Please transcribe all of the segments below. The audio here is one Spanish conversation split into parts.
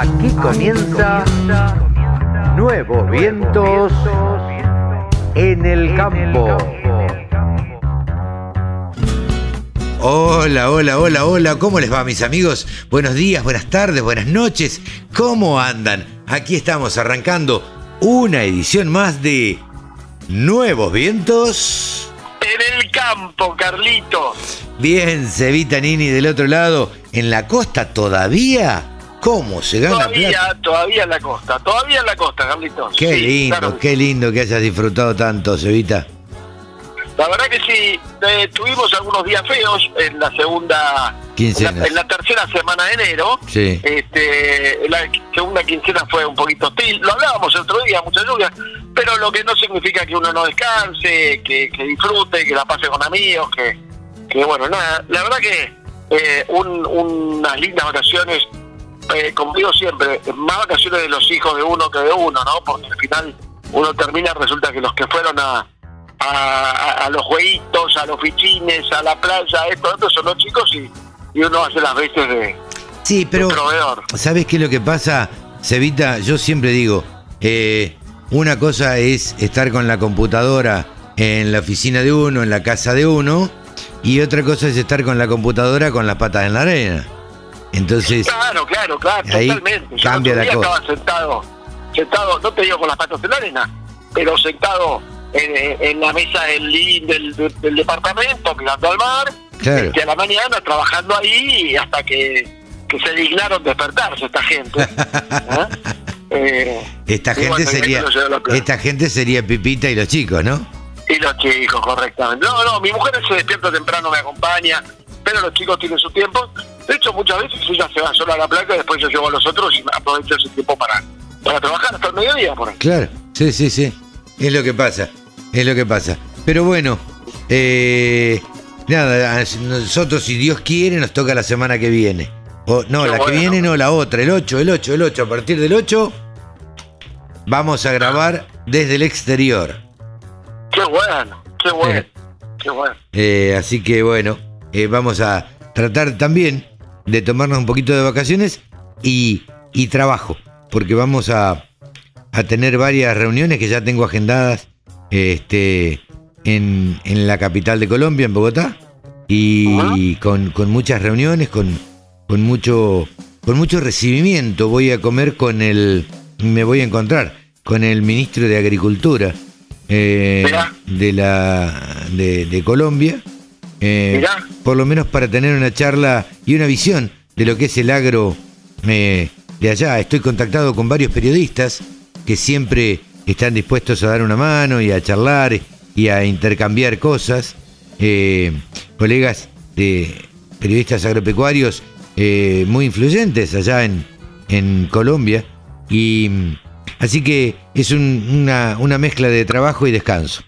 Aquí comienza Nuevos Vientos en el Campo. Hola, hola, hola, hola, ¿cómo les va mis amigos? Buenos días, buenas tardes, buenas noches, ¿cómo andan? Aquí estamos arrancando una edición más de Nuevos Vientos. En el campo, Carlito. Bien, Cevita Nini del otro lado, en la costa todavía. ¿Cómo se gana Todavía, plata? todavía en la costa, todavía en la costa, Carlitos. Qué Sí, lindo, claro. qué lindo que hayas disfrutado tanto, Cevita. La verdad que sí, eh, tuvimos algunos días feos en la segunda, en Quincenas. la, en la tercera semana de enero. Sí. Este, la segunda quincena fue un poquito hostil. Lo hablábamos el otro día, mucha lluvia, pero lo que no significa que uno no descanse, que, que disfrute, que la pase con amigos, que, que bueno, nada. La verdad que eh, un- unas lindas vacaciones, eh, como digo siempre, más vacaciones de los hijos de uno que de uno, ¿no? Porque al final uno termina, resulta que los que fueron a, a, a- los jueguitos, a los fichines, a la playa, esto, esto son los chicos y, y uno hace las veces de, Sí, de pero proveedor. ¿sabes qué es lo que pasa, Cevita? Yo siempre digo, eh, una cosa es estar con la computadora en la oficina de uno, en la casa de uno, y otra cosa es estar con la computadora con las patas en la arena. Entonces, Claro, claro, claro, Ahí totalmente. Yo cambia la cosa. estaba sentado, sentado, no te digo con las patas en la arena, pero sentado en, en la mesa del del, del- del departamento, mirando al mar, Claro. este, a la mañana trabajando ahí hasta que, que se dignaron despertarse esta gente. ¿eh? Eh, esta gente bueno, sería esta gente sería Pipita y los chicos, ¿no? Y los chicos, correctamente. No, no, mi mujer se despierta temprano, me acompaña, pero los chicos tienen su tiempo. De hecho, muchas veces ella se va sola a la placa y después yo llevo a los otros y aprovecho ese tiempo para, para trabajar hasta el mediodía por ahí. Claro, sí, sí, sí. Es lo que pasa, es lo que pasa. Pero bueno, eh, nada, nosotros si Dios quiere nos toca la semana que viene. O, no, Qué la que viene no, la otra, el 8, el 8, el 8. A partir del 8 vamos a grabar desde el exterior. Qué bueno, qué bueno, qué bueno. Eh, así que bueno, eh, vamos a tratar también de tomarnos un poquito de vacaciones y, y trabajo, porque vamos a, a tener varias reuniones que ya tengo agendadas este, en, en la capital de Colombia, en Bogotá, y con, con muchas reuniones, con, con, mucho, con mucho recibimiento. Voy a comer con el, me voy a encontrar con el ministro de Agricultura eh, de, la, de, de Colombia. Eh, Mirá. por lo menos para tener una charla y una visión de lo que es el agro eh, de allá. Estoy contactado con varios periodistas que siempre están dispuestos a dar una mano y a charlar y a intercambiar cosas. Eh, colegas de periodistas agropecuarios eh, muy influyentes allá en, en Colombia. Y así que es un- una, una mezcla de trabajo y descanso.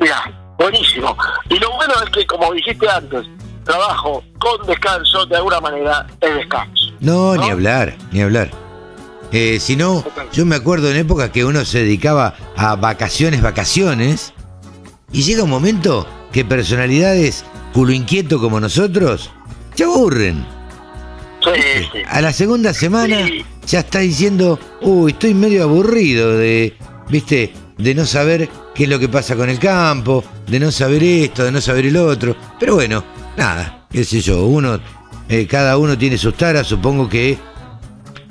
Mira, buenísimo. Y bueno es que, como dijiste antes, trabajo con descanso, de alguna manera, es descanso. No, ¿No? ni hablar, ni hablar. Eh, si no, yo me acuerdo en épocas que uno se dedicaba a vacaciones, vacaciones, y llega un momento que personalidades culo inquieto como nosotros se aburren. Sí, sí. A la segunda semana Sí. ya está diciendo, uy, estoy medio aburrido de, viste, de no saber qué es lo que pasa con el campo, de no saber esto, de no saber el otro. Pero bueno, nada, qué sé yo, uno, eh, cada uno tiene sus taras, supongo que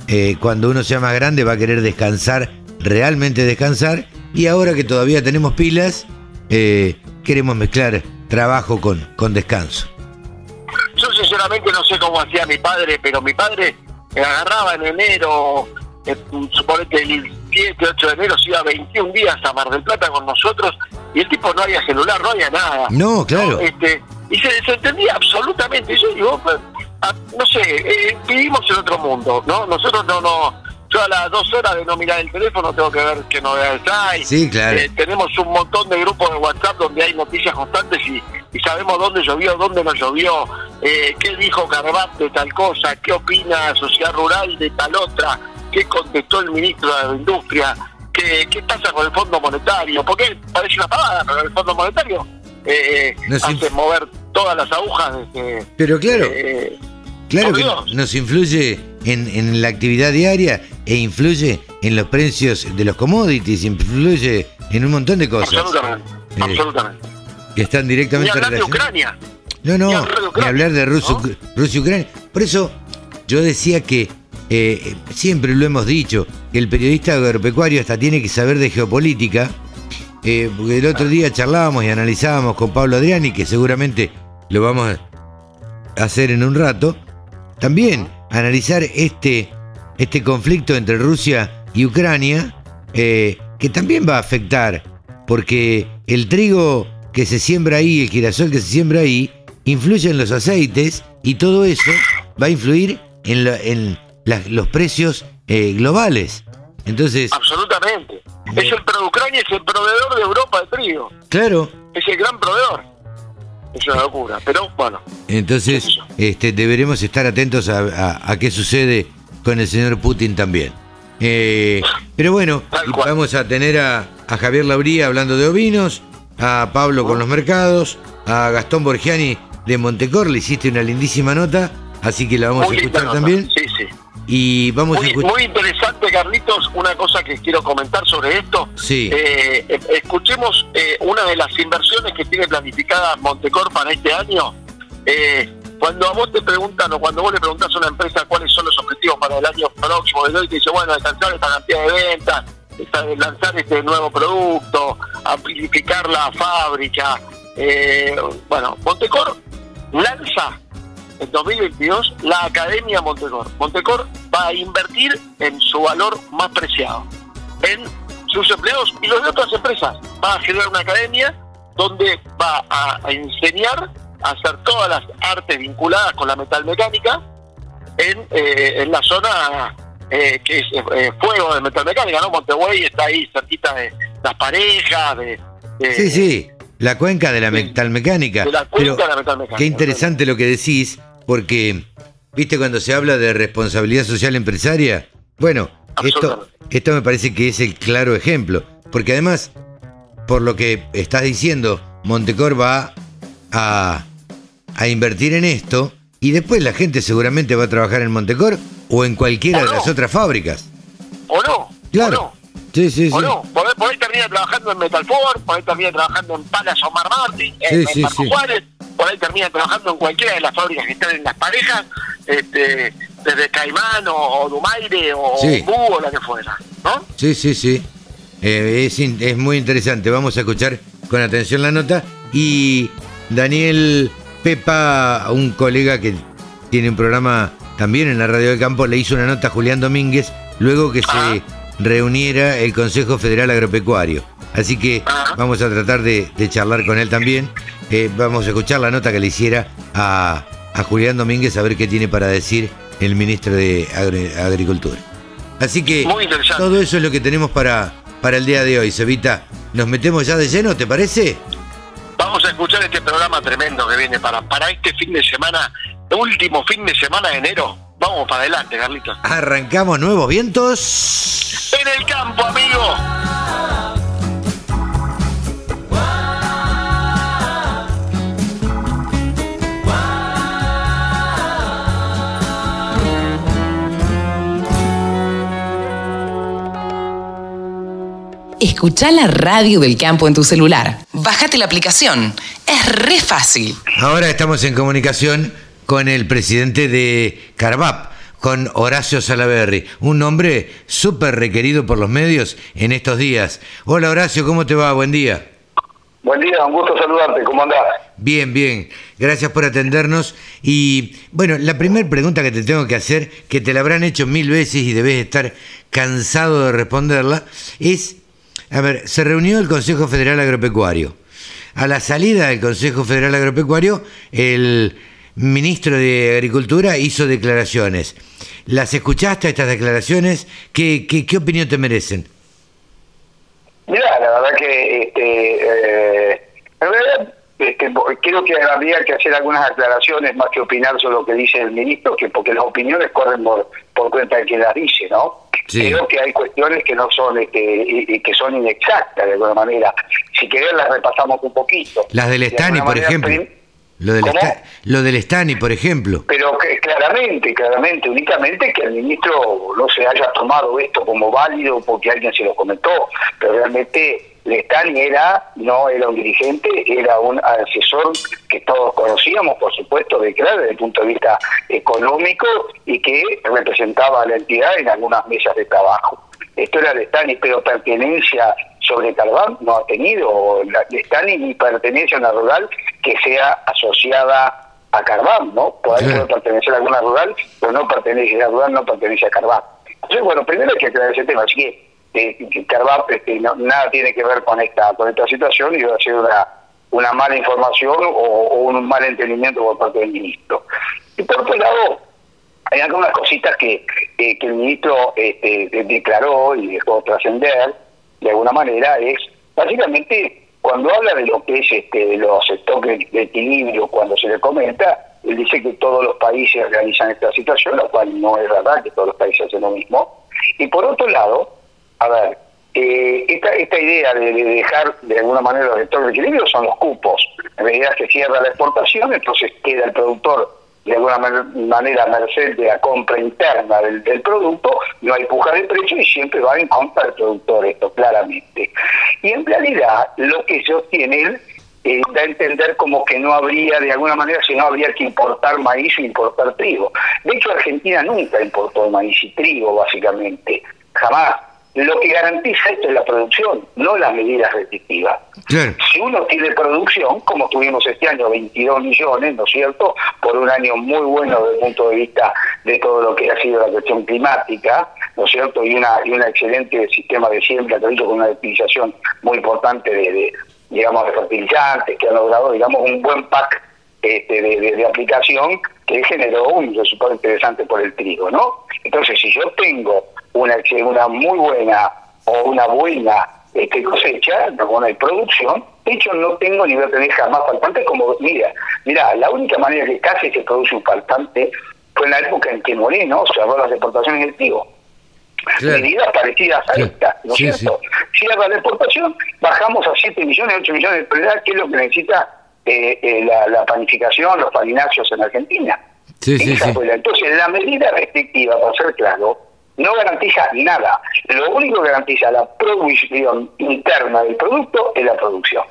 eh, cuando uno sea más grande va a querer descansar, realmente descansar, y ahora que todavía tenemos pilas, eh, queremos mezclar trabajo con, con descanso. Yo sinceramente no sé cómo hacía mi padre, pero mi padre agarraba en enero, suponete el 7, 8 de enero, se iba 21 días a Mar del Plata con nosotros y el tipo no había celular, no había nada. No, claro. Este, y se desentendía absolutamente. Y yo digo, pues, ah, no sé, eh, vivimos en otro mundo, ¿no? Nosotros no, no, yo a las dos horas de no mirar el teléfono tengo que ver qué novedades hay. Sí, claro. Eh, tenemos un montón de grupos de WhatsApp donde hay noticias constantes y, y sabemos dónde llovió, dónde no llovió, eh, qué dijo Carvat de tal cosa, qué opina Sociedad Rural de tal otra, qué contestó el ministro de Industria, qué, qué pasa con el Fondo Monetario, porque parece una pavada, pero el Fondo Monetario eh, No sé. hace mover todas las agujas. Este, Pero claro, eh, claro que Dios. nos influye en, en la actividad diaria e influye en los precios de los commodities, influye en un montón de cosas Absolutamente, Eh, absolutamente. que están Ni directamente hablar de. Ucrania. No, no, Ni hablar de ni Ucrania, hablar de Rusia, ¿no? Rusia y Ucrania. Por eso yo decía que eh, siempre lo hemos dicho, que el periodista agropecuario hasta tiene que saber de geopolítica. eh, porque el otro día charlábamos y analizábamos con Pablo Adriani, que seguramente lo vamos a hacer en un rato. También analizar este, este conflicto entre Rusia y Ucrania, eh, que también va a afectar, porque el trigo que se siembra ahí, el girasol que se siembra ahí, influye en los aceites y todo eso va a influir en, la- en la- los precios eh, globales. Entonces, Absolutamente. Es el pro Ucrania es el proveedor de Europa de trigo. claro, Es el gran proveedor. Es una locura. Pero bueno, entonces este, deberemos estar atentos a, a- a qué sucede con el señor Putin también. Eh, pero bueno, vamos a tener a, a Javier Lauría hablando de ovinos, a Pablo con los mercados, a Gastón Borgiani de Montecor, le hiciste una lindísima nota, así que la vamos muy a escuchar también. Sí, sí. Y vamos a Muy, escuchar... muy interesante, Carlitos. Una cosa que quiero comentar sobre esto. Sí. Eh, eh, escuchemos eh, una de las inversiones que tiene planificada Montecor para este año. Eh, cuando a vos te preguntan o cuando vos le preguntás a una empresa cuáles son los objetivos para el año próximo, hoy te dice, bueno, alcanzar esta cantidad de ventas, lanzar este nuevo producto, amplificar la fábrica. Bueno, Montecor lanza en 2022 la Academia Montecor. Montecor va a invertir en su valor más preciado, en sus empleados y los de otras empresas. Va a generar una academia donde va a, enseñar a hacer todas las artes vinculadas con la metalmecánica en, eh, en la zona eh, que es eh, fuego de metalmecánica, ¿no? Montegüey está ahí cerquita de las parejas, de, de- Sí, sí, la cuenca de la Sí. metalmecánica. de la Pero cuenca de la metalmecánica. qué interesante lo que decís, porque, viste, cuando se habla de responsabilidad social empresaria, bueno, esto, esto me parece que es el claro ejemplo, porque además, por lo que estás diciendo, Montecor va a, a invertir en esto y después la gente seguramente va a trabajar en Montecor o en cualquiera O de las otras fábricas. ¿O no? Claro. ¿O no? Sí, sí, sí. ¿O no? Por, ahí- por ahí termina trabajando en Metalfor, por ahí termina trabajando en Palas Omar Martín, en, en Marco. Juárez, por ahí termina trabajando en cualquiera de las fábricas que están en las parejas, este, desde Caimán o, o Dumaire o. Búho o la que fuera, ¿no? Sí, sí, sí. Eh, es, es muy interesante. Vamos a escuchar con atención la nota. Y Daniel Pepa, un colega que tiene un programa también en la Radio del Campo, le hizo una nota a Julián Domínguez luego que se reuniera el Consejo Federal Agropecuario. Así que vamos a tratar de, de charlar con él también. Eh, vamos a escuchar la nota que le hiciera a, a Julián Domínguez a ver qué tiene para decir el ministro de Agri- Agricultura. Así que todo eso es lo que tenemos para, para el día de hoy, Cevita. ¿Nos metemos ya de lleno, te parece? Vamos a escuchar este programa tremendo que viene para, para este fin de semana, último fin de semana de enero. Vamos para adelante, Carlitos. Arrancamos nuevos vientos. En el campo, amigo. Escucha la radio del campo en tu celular. Bájate la aplicación. Es re fácil. Ahora estamos en comunicación con el presidente de Carvap, con Horacio Salaberry, un hombre súper requerido por los medios en estos días. Hola Horacio, ¿cómo te va? Buen día. Buen día, un gusto saludarte, ¿cómo andás? Bien, bien. Gracias por atendernos. Y bueno, la primera pregunta que te tengo que hacer, que te la habrán hecho mil veces y debes estar cansado de responderla, es, a ver, se reunió el Consejo Federal Agropecuario. A la salida del Consejo Federal Agropecuario, el ministro de Agricultura hizo declaraciones. ¿Las escuchaste estas declaraciones? ¿Qué, qué, qué opinión te merecen? Mirá, la verdad que, este, eh, en realidad, este, creo que habría que hacer algunas aclaraciones más que opinar sobre lo que dice el ministro, que porque las opiniones corren por, por cuenta de quien las dice, ¿no? Sí. Creo que hay cuestiones que no son, este, que son inexactas de alguna manera. Si querés las repasamos un poquito. Las del De Estani, alguna por ejemplo. Lo del, esta- lo del Stani, por ejemplo. Pero que claramente, claramente, únicamente que el ministro no se haya tomado esto como válido porque alguien se lo comentó, pero realmente Lestani era, no era un dirigente, era un asesor que todos conocíamos, por supuesto, de claro, desde el punto de vista económico y que representaba a la entidad en algunas mesas de trabajo. Esto era Lestani, pero pertenencia sobre Carván no ha tenido la- Lestani ni pertenencia a una rural que sea asociada a Carván, ¿no? Por ahí puede pertenecer a alguna rural, pero no pertenece a rural, no pertenece a Carván. Entonces, bueno, primero hay que aclarar ese tema, así que, eh, este, no- nada tiene que ver con esta con esta situación y va a ser una, una mala información o, o un mal entendimiento por parte del ministro. Y por otro lado, hay algunas cositas que, eh, que el ministro este, de- declaró y dejó trascender de alguna manera es básicamente cuando habla de lo que es este, los stocks de equilibrio cuando se le comenta él dice que todos los países realizan esta situación lo cual no es verdad que todos los países hacen lo mismo. Y por otro lado a ver eh, esta, esta idea de, de dejar de alguna manera los stocks de equilibrio son los cupos. En realidad se cierra la exportación entonces queda el productor de alguna man- manera merced de la compra interna del, producto, no hay puja de precio y siempre va en contra del productor, esto claramente. Y en realidad lo que sostiene él eh, da a entender como que no habría, de alguna manera, si no habría que importar maíz o importar trigo. De hecho, Argentina nunca importó maíz y trigo, básicamente, jamás. Lo que garantiza esto es la producción, no las medidas restrictivas si uno tiene producción, como tuvimos este año 22 millones, ¿no es cierto?, por un año muy bueno desde el punto de vista de todo lo que ha sido la cuestión climática, ¿no es cierto?, y una y un excelente sistema de siembra que ha hecho con una utilización muy importante de, de, digamos, de fertilizantes, que ha logrado, digamos, un buen pack este, de, de- de aplicación que generó un resultado interesante por el trigo, ¿no? Entonces, si yo tengo una, una muy buena o una buena este, cosecha, una buena producción, de hecho no tengo ni voy a tener jamás faltante como, mira, mira, la única manera que casi se produce un faltante fue en la época en que Moreno cerró las exportaciones del trigo. Claro. Medidas parecidas a Claro. esta, ¿no es Sí, cierto? Cierra la exportación, bajamos a 7 millones, 8 millones de toneladas, que es lo que necesita eh, eh, la, la panificación, los farináceos en Argentina. Sí, sí, Esa sí. fue la- entonces, la medida restrictiva, para ser claro, no garantiza nada. Lo único que garantiza la producción interna del producto es la producción.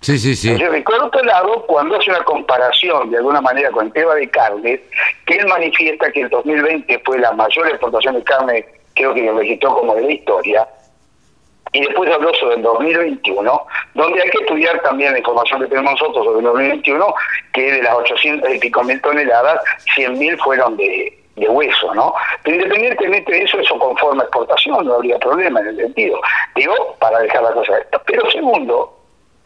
Sí, sí, sí. Entonces, por otro lado, cuando hace una comparación de alguna manera con el tema de carnes, que él manifiesta que el 2020 fue la mayor exportación de carne, creo que lo registró como de la historia, y después habló sobre el 2021, donde hay que estudiar también la información que tenemos nosotros sobre el 2021, que de las 800 y pico mil toneladas, 100 mil fueron de, de hueso, ¿no? Pero independientemente de eso, eso conforma exportación, no habría problema en el sentido. Digo, para dejar la cosa. Pero segundo,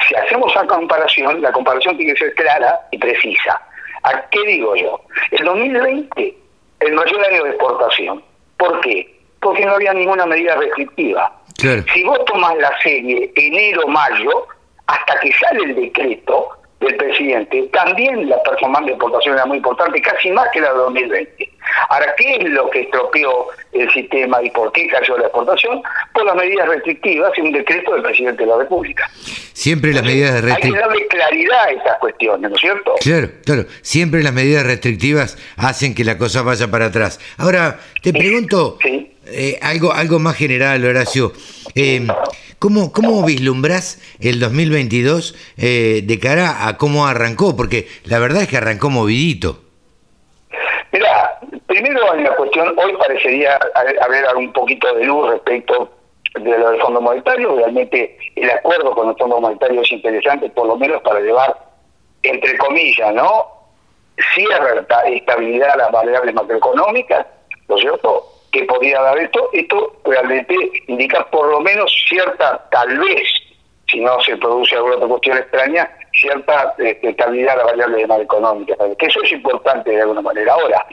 si hacemos una comparación, la comparación tiene que ser clara y precisa. ¿A qué digo yo? El 2020, el mayor año de exportación. ¿Por qué? Porque no había ninguna medida restrictiva. Claro. Si vos tomás la serie enero-mayo, hasta que sale el decreto del presidente, también la performance de exportación era muy importante, casi más que la de 2020. Ahora, ¿qué es lo que estropeó el sistema y por qué cayó la exportación? Por las medidas restrictivas y un decreto del presidente de la República. Siempre las medidas Hay que restrictivas. darle claridad a estas cuestiones, ¿no es cierto? Claro, claro. Siempre las medidas restrictivas hacen que la cosa vaya para atrás. Ahora, te pregunto Sí. eh, algo, algo más general, Horacio. Eh, ¿cómo, ¿Cómo vislumbrás el 2022 eh, de cara a cómo arrancó? Porque la verdad es que arrancó movidito. Primero en la cuestión, hoy parecería haber un poquito de luz respecto de lo del Fondo Monetario. Realmente el acuerdo con el Fondo Monetario es interesante, por lo menos para llevar, entre comillas, ¿no? Cierta estabilidad a las variables macroeconómicas, ¿no es cierto? Que podría dar esto. Esto realmente indica por lo menos cierta, tal vez, si no se produce alguna otra cuestión extraña, cierta este, estabilidad a las variables macroeconómicas. Que eso es importante de alguna manera. Ahora,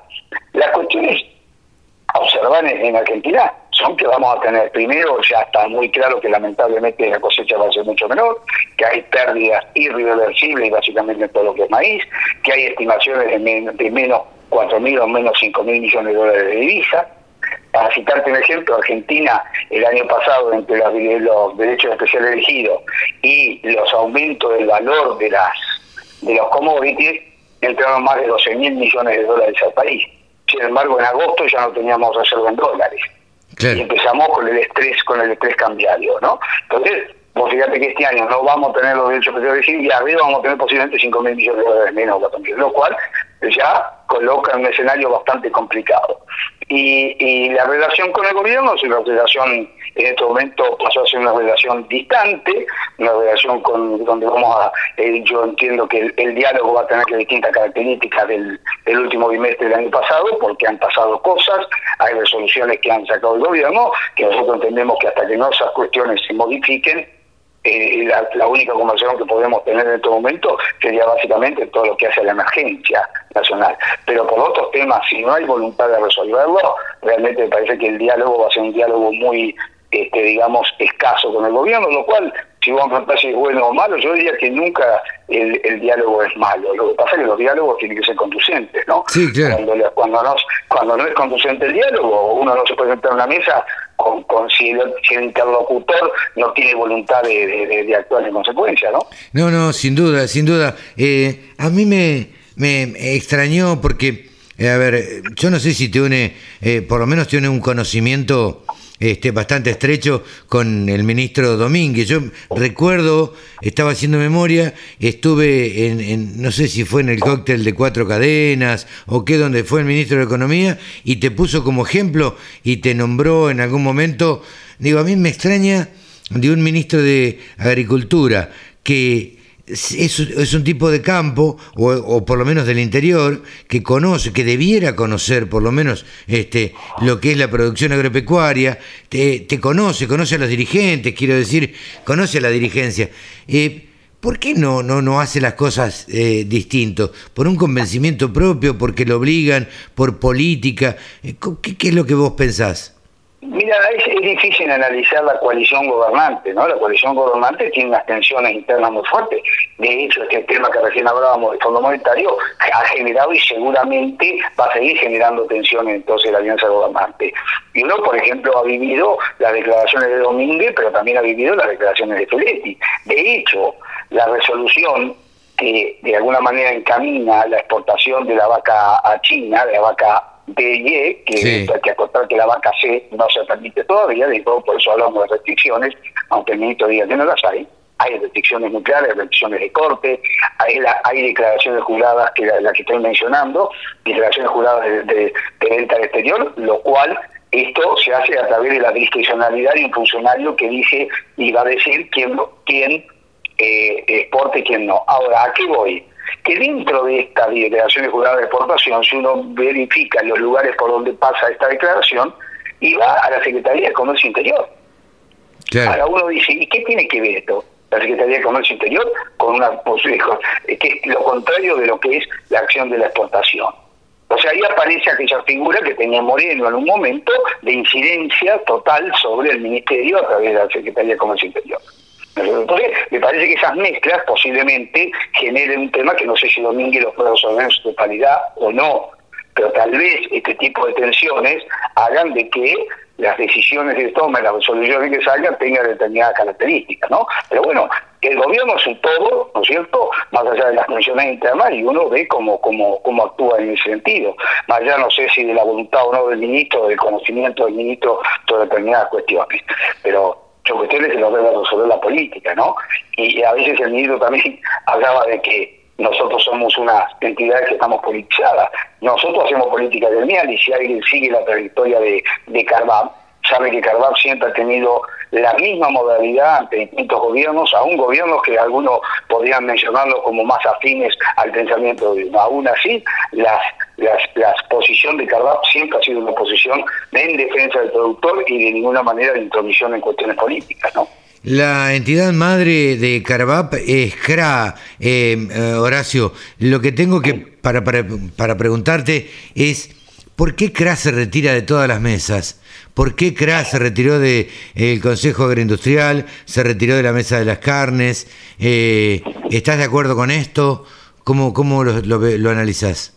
las cuestiones a observar en, en Argentina son que vamos a tener, primero ya está muy claro que lamentablemente la cosecha va a ser mucho menor, que hay pérdidas irreversibles básicamente en todo lo que es maíz, que hay estimaciones de, men- de menos 4.000 o menos 5.000 millones de dólares de divisa. Para citarte un ejemplo, Argentina el año pasado entre los, los derechos especiales elegidos y los aumentos del valor de las de los commodities entraron más de 12 mil millones de dólares al país. Sin embargo, en agosto ya no teníamos reserva en dólares. Y empezamos con el estrés, con el estrés cambiario, ¿no? Entonces, vos fíjate que este año no vamos a tener los derechos petroleros y arriba vamos a tener posiblemente 5 mil millones de dólares menos, lo cual ya coloca en un escenario bastante complicado. Y, y la relación con el gobierno es una relación, en este momento pasó a ser una relación distante, una relación con donde vamos a, eh, yo entiendo que el, diálogo va a tener que distintas características del, del último bimestre del año pasado, porque han pasado cosas, hay resoluciones que han sacado el gobierno, que nosotros entendemos que hasta que no esas cuestiones se modifiquen, eh, la, única conversación que podemos tener en este momento sería básicamente todo lo que hace la emergencia nacional. Pero por otros temas, si no hay voluntad de resolverlo, realmente me parece que el diálogo va a ser un diálogo muy, este, digamos, escaso con el gobierno, lo cual, si a preguntar si es bueno o malo, yo diría que nunca el, el, diálogo es malo. Lo que pasa es que los diálogos tienen que ser conducentes, ¿no? Sí, claro. Cuando, cuando, no, cuando no es conducente el diálogo, uno no se puede sentar en una mesa con, con si, el, interlocutor no tiene voluntad de, de, actuar en consecuencia, ¿no? No, no, sin duda, sin duda. Eh, a mí me, me extrañó porque, eh, a ver, yo no sé si tiene, eh, por lo menos tiene un conocimiento este, bastante estrecho con el ministro Domínguez. Yo recuerdo, estaba haciendo memoria, estuve en, no sé si fue en el cóctel de cuatro cadenas o qué, donde fue el ministro de Economía y te puso como ejemplo y te nombró en algún momento. Digo, a mí me extraña de un ministro de Agricultura que es, un tipo de campo, o, por lo menos del interior, que conoce, que debiera conocer por lo menos este, lo que es la producción agropecuaria, te, conoce, conoce a los dirigentes, quiero decir, conoce a la dirigencia. Eh, ¿Por qué no, no, no hace las cosas eh, distinto? ¿Por un convencimiento propio? ¿Porque lo obligan? ¿Por política? Eh, ¿Qué es lo que vos pensás? Mira, es, difícil analizar la coalición gobernante, ¿no? La coalición gobernante tiene unas tensiones internas muy fuertes. De hecho, este tema que recién hablábamos del Fondo Monetario ha generado y seguramente va a seguir generando tensiones entonces la alianza gobernante. Y uno, por ejemplo, ha vivido las declaraciones de Domínguez, pero también ha vivido las declaraciones de Feletti. De hecho, la resolución que de alguna manera encamina la exportación de la vaca a China, de la vaca de que hay que acotar que la vaca C no se permite todavía, de todo por eso hablamos de restricciones, aunque el ministro diga que no las hay. Hay restricciones nucleares, restricciones de corte, hay, hay declaraciones juradas, que la, que estoy mencionando, declaraciones juradas de, de, venta al exterior, lo cual esto se hace a través de la discrecionalidad de un funcionario que dice y va a decir quién, quién eh, exporte y quién no. Ahora, ¿a qué voy? Que dentro de esta declaración jurada de exportación, si uno verifica los lugares por donde pasa esta declaración, y va a la Secretaría de Comercio Interior. Ahora uno dice, ¿y qué tiene que ver esto? La Secretaría de Comercio Interior con una que es lo contrario de lo que es la acción de la exportación. O sea, ahí aparece aquella figura que tenía Moreno en un momento de incidencia total sobre el Ministerio a través de la Secretaría de Comercio Interior. Entonces, me parece que esas mezclas posiblemente generen un tema que no sé si Domínguez lo puede resolver en su totalidad o no, pero tal vez este tipo de tensiones hagan de que las decisiones que tomen, las resoluciones que salgan tengan determinadas características, ¿no? Pero bueno, el gobierno es un todo, ¿no es cierto?, más allá de las tensiones internas y uno ve cómo, cómo, cómo actúa en ese sentido. Más allá no sé si de la voluntad o no del ministro, del conocimiento del ministro sobre determinadas cuestiones, pero cuestiones que nos debe resolver la política, ¿no? Y a veces el ministro también hablaba de que nosotros somos una entidad que estamos politizadas. Nosotros hacemos política gremial y si alguien sigue la trayectoria de, de Carvab, sabe que Carvab siempre ha tenido la misma modalidad ante distintos gobiernos, aún gobiernos que algunos podrían mencionarlos como más afines al pensamiento de uno. Aún así, las, las, la posición de Carvap siempre ha sido una posición en defensa del productor y de ninguna manera de intromisión en cuestiones políticas, ¿no? La entidad madre de Carvap es CRA, eh, eh, Horacio. Lo que tengo que para, para, para preguntarte es, ¿por qué CRA se retira de todas las mesas? ¿Por qué CRA se retiró del el Consejo Agroindustrial, se retiró de la Mesa de las Carnes? Eh, ¿Estás de acuerdo con esto? ¿Cómo, cómo lo, lo, analizás?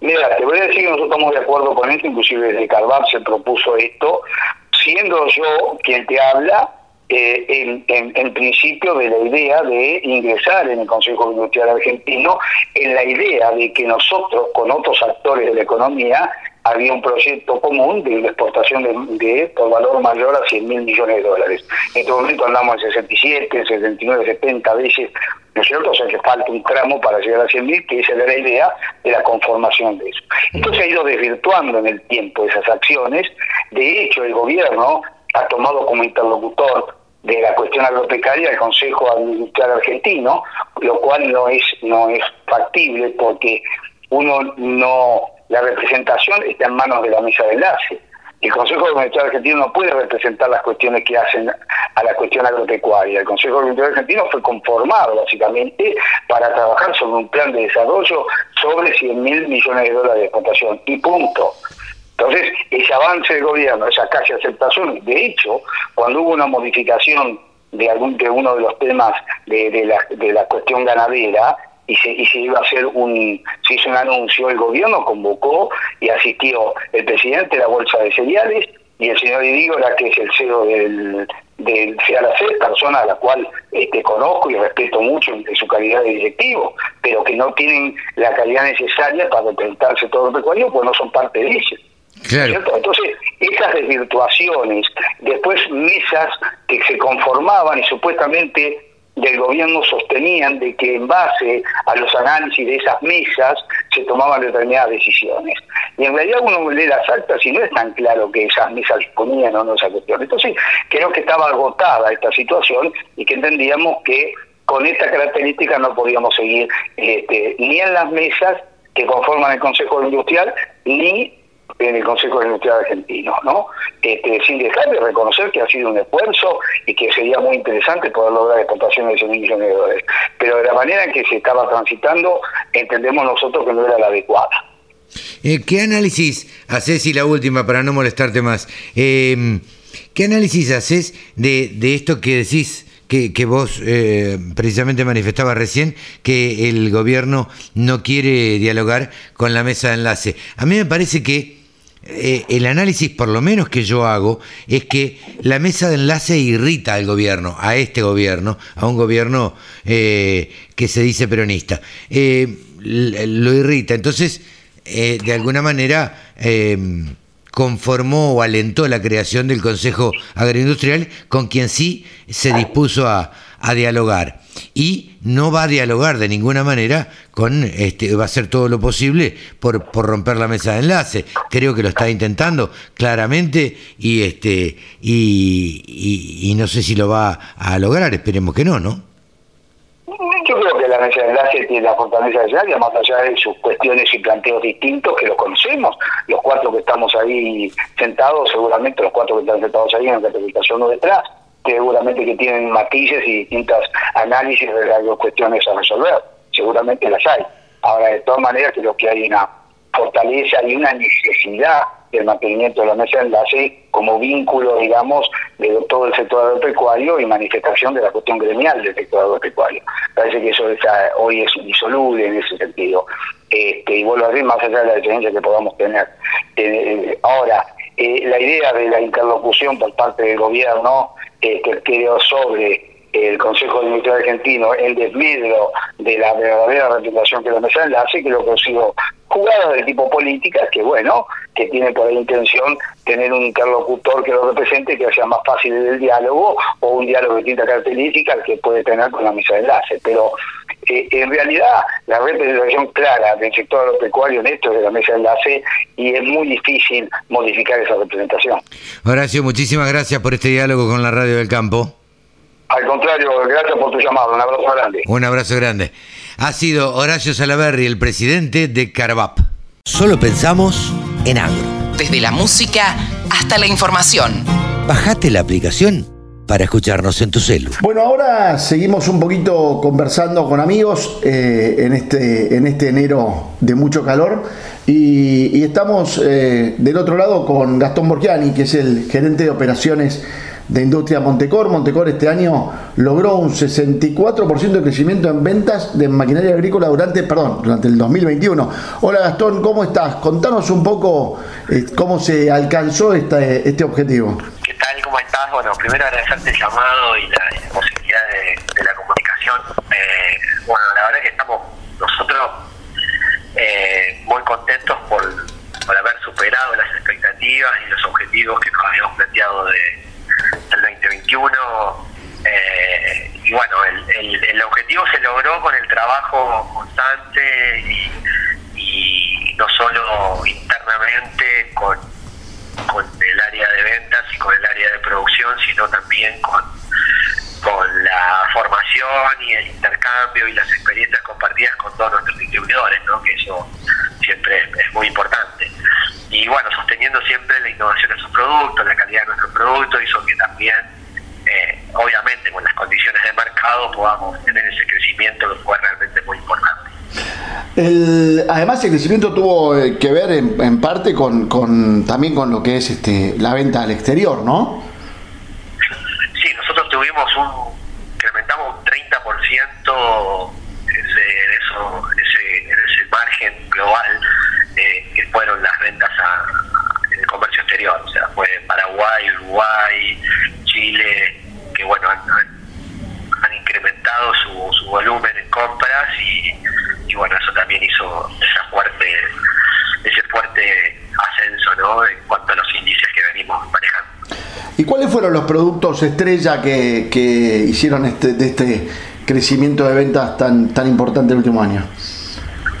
Mira, te voy a decir que nosotros estamos de acuerdo con esto, inclusive desde Carvap se propuso esto, siendo yo quien te habla eh, en, principio de la idea de ingresar en el Consejo Industrial Argentino, en la idea de que nosotros, con otros actores de la economía, había un proyecto común de exportación de, por valor mayor a 100 mil millones de dólares. En este momento andamos en 67, en 69, 70 veces, ¿no es cierto? O sea que falta un tramo para llegar a 100 mil, que esa era la idea de la conformación de eso. Entonces ha ido desvirtuando en el tiempo esas acciones. De hecho, el gobierno ha tomado como interlocutor de la cuestión agropecuaria el Consejo Administrativo Argentino, lo cual no es no es factible porque uno no la representación está en manos de la mesa de enlace. El Consejo Administrativo Argentino no puede representar las cuestiones que hacen a la cuestión agropecuaria. El Consejo Administrativo Argentino fue conformado básicamente para trabajar sobre un plan de desarrollo sobre 100 mil millones de dólares de exportación y punto. Entonces, ese avance del gobierno, esa casi aceptación, de hecho, cuando hubo una modificación de algún de uno de los temas de, de, la, de la cuestión ganadera y se, y se iba a hacer un se hizo un anuncio el gobierno convocó y asistió el presidente de la bolsa de cereales y el señor Idígola que es el CEO del del persona a la cual este, conozco y respeto mucho en su calidad de directivo, pero que no tienen la calidad necesaria para representarse todo el pecuario, pues no son parte de ellos. Entonces, esas desvirtuaciones, después mesas que se conformaban y supuestamente del gobierno sostenían de que en base a los análisis de esas mesas se tomaban determinadas decisiones. Y en realidad uno lee las actas y no es tan claro que esas mesas disponían o no esa cuestión. Entonces creo que estaba agotada esta situación y que entendíamos que con esta característica no podíamos seguir este, ni en las mesas que conforman el Consejo Industrial ni en el Consejo Industrial Argentino, ¿no? Este, sin dejar de reconocer que ha sido un esfuerzo y que sería muy interesante poder lograr exportaciones de 100 millones de dólares. Pero de la manera en que se estaba transitando, entendemos nosotros que no era la adecuada. Eh, ¿Qué análisis haces, y la última para no molestarte más, eh, qué análisis haces de, de esto que decís? Que, que, vos eh, precisamente manifestabas recién que el gobierno no quiere dialogar con la mesa de enlace. A mí me parece que eh, el análisis, por lo menos que yo hago, es que la mesa de enlace irrita al gobierno, a este gobierno, a un gobierno eh, que se dice peronista. Eh, lo irrita. Entonces, de alguna manera, conformó o alentó la creación del Consejo Agroindustrial, con quien sí se dispuso a dialogar y no va a dialogar de ninguna manera con este va a hacer todo lo posible por, por romper la mesa de enlace creo que lo está intentando claramente y este y, y, no sé si lo va a lograr esperemos que no no yo creo que la mesa de enlace tiene la fortaleza necesaria, más allá de sus cuestiones y planteos distintos que lo conocemos. Los cuatro que estamos ahí sentados, seguramente los cuatro que están sentados ahí en la interpretación no detrás, seguramente que tienen matices y distintas análisis de las cuestiones a resolver, seguramente las hay. Ahora, de todas maneras, creo que hay una fortaleza y una necesidad del mantenimiento de la mesa de enlace como vínculo, digamos, de todo el sector agropecuario y manifestación de la cuestión gremial del sector agropecuario. Parece que eso está, hoy es indisoluble en ese sentido. Este, y vuelvo a decir, más allá de la diferencia que podamos tener. Eh, ahora, eh, la idea de la interlocución por parte del gobierno que quedó sobre el Consejo de Ministros Argentino en desmedro de la verdadera representación que la mesa enlace, que lo consigo jugadas de tipo política, que bueno, que tiene por ahí intención tener un interlocutor que lo represente, que sea más fácil el diálogo, o un diálogo de distintas características que puede tener con la mesa de enlace. Pero eh, en realidad la representación clara del sector agropecuario en esto es de la mesa de enlace y es muy difícil modificar esa representación. Horacio, muchísimas gracias por este diálogo con la Radio del Campo. Al contrario, gracias por tu llamado. Un abrazo grande. Un abrazo grande. Ha sido Horacio Salaverri, el presidente de Carvap. Solo pensamos en agro. Desde la música hasta la información. Bajate la aplicación para escucharnos en tu celu. Bueno, ahora seguimos un poquito conversando con amigos eh, en, este, en este enero de mucho calor y, estamos eh, del otro lado con Gastón Borgiani, que es el gerente de operaciones de Industria Montecor. Montecor este año logró un 64% de crecimiento en ventas de maquinaria agrícola durante, perdón, durante el 2021. Hola Gastón, ¿cómo estás? Contanos un poco eh, cómo se alcanzó este, este objetivo. Bueno, primero agradecerte el llamado y la, posibilidad de, la comunicación. Eh, bueno, la verdad que estamos nosotros eh, muy contentos por, haber superado las expectativas y los objetivos que nos habíamos planteado de, del 2021. Eh, y bueno, el, el, el objetivo se logró con el trabajo constante y no solo internamente con, con el área de ventas y con el área de producción, sino también con, con la formación y el intercambio y las experiencias compartidas con todos nuestros distribuidores, ¿no? que eso siempre es, muy importante. Y bueno, sosteniendo siempre la innovación de sus productos, la calidad de nuestro producto, hizo que también, eh, obviamente, con las condiciones de mercado podamos tener ese crecimiento que fue realmente muy importante. El, además, el crecimiento tuvo eh, que ver en, en parte con, con también con lo que es este la venta al exterior, ¿no? Sí, nosotros tuvimos un, incrementamos un 30% ese, eso, ese, en ese margen global eh, que fueron las ventas a, en el comercio exterior, o sea, fue Paraguay, Uruguay, Chile, que bueno, han su, su volumen en compras y, y bueno, eso también hizo esa fuerte, ese fuerte ascenso, ¿no? En cuanto a los índices que venimos manejando. ¿Y cuáles fueron los productos estrella que, que hicieron este, de este crecimiento de ventas tan, tan importante el último año?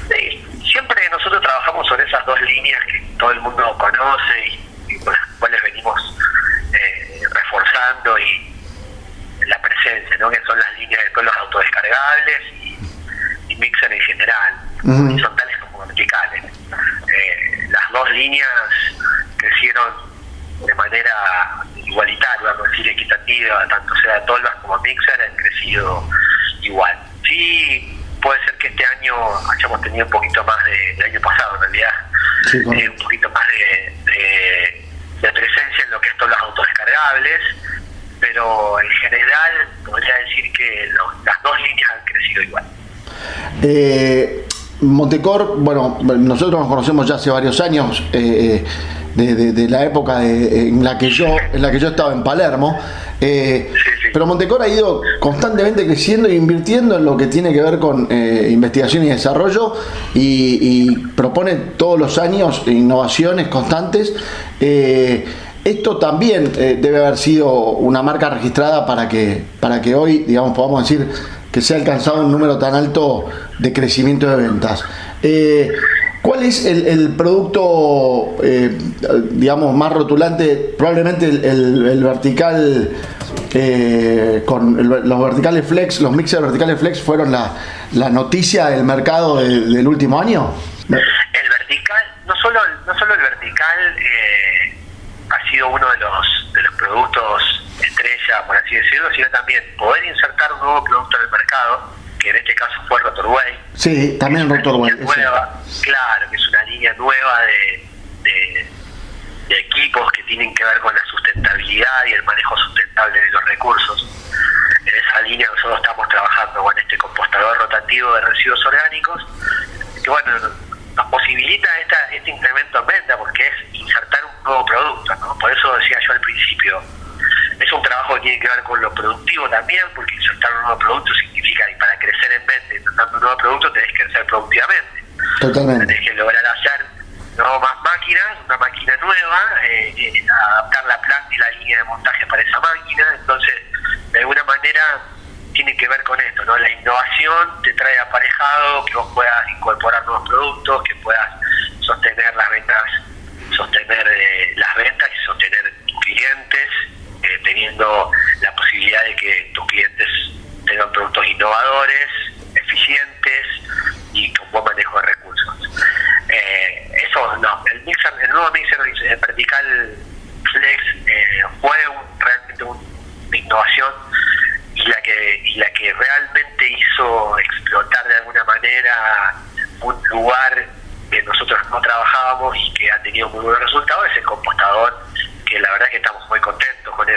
Sí, siempre nosotros trabajamos sobre esas dos líneas que todo el mundo conoce y, y con las cuales venimos eh, reforzando y que son las líneas de todos los autodescargables y, y Mixer en general, Ujú. horizontales como verticales. Eh, las dos líneas crecieron de manera igualitaria, vamos a decir equitativa, tanto sea Tolvas como Mixer han crecido igual. Sí, puede ser que este año hayamos tenido un poquito más de, del año pasado en realidad, Sí, eh, un poquito más de, de, de presencia en lo que es todos los autos descargables, pero en general podría decir que lo- las dos líneas han crecido igual. Eh, Montecor, bueno, nosotros nos conocemos ya hace varios años, eh, de, de- de la época de- en la que yo en la que yo estaba en Palermo. eh, Sí, sí. Pero Montecor ha ido constantemente creciendo e invirtiendo en lo que tiene que ver con eh, investigación y desarrollo y, y propone todos los años innovaciones constantes. Eh, esto también eh, debe haber sido una marca registrada para que, para que hoy, digamos, podamos decir que se ha alcanzado un número tan alto de crecimiento de ventas. Eh, ¿Cuál es el, el producto, eh, digamos, más rotulante? Probablemente el, el- vertical, eh, con los verticales flex, los mixers verticales flex fueron la, la noticia del mercado de- del último año. El vertical, no solo, no solo el vertical eh, ha sido uno de los, de los productos estrella, por así decirlo, sino también poder insertar un nuevo producto en el mercado, que en este caso fue Rotorway. Sí, también Rotorway. nueva, claro, que es una línea nueva de, de, de equipos que tienen que ver con la sustentabilidad y el manejo sustentable de los recursos. En esa línea nosotros estamos trabajando con este compostador rotativo de residuos orgánicos, que bueno, posibilita esta, este incremento en venta porque es insertar un nuevo producto, ¿no? Por eso decía yo al principio, es un trabajo que tiene que ver con lo productivo también, porque insertar un nuevo producto significa que para crecer en venta, insertando un nuevo producto, tenés que crecer productivamente. Totalmente. Tenés que lograr hacer no más máquinas, una máquina nueva, eh, eh, adaptar la planta y la línea de montaje para esa máquina. Entonces, de alguna manera, tiene que ver con esto, ¿no? La innovación te trae aparejado que vos puedas incorporar nuevos productos, que puedas sostener las ventas, sostener eh, las ventas y sostener clientes, eh, teniendo la posibilidad de que tus clientes tengan productos innovadores, eficientes y con buen manejo de recursos. Eh, eso, no, el, mixer, el nuevo mixer vertical flex eh, fue un- realmente un- una innovación y la que y la que realmente hizo explotar de alguna manera un lugar que nosotros no trabajábamos y que ha tenido muy buenos resultados es el compostador que la verdad que estamos muy contentos con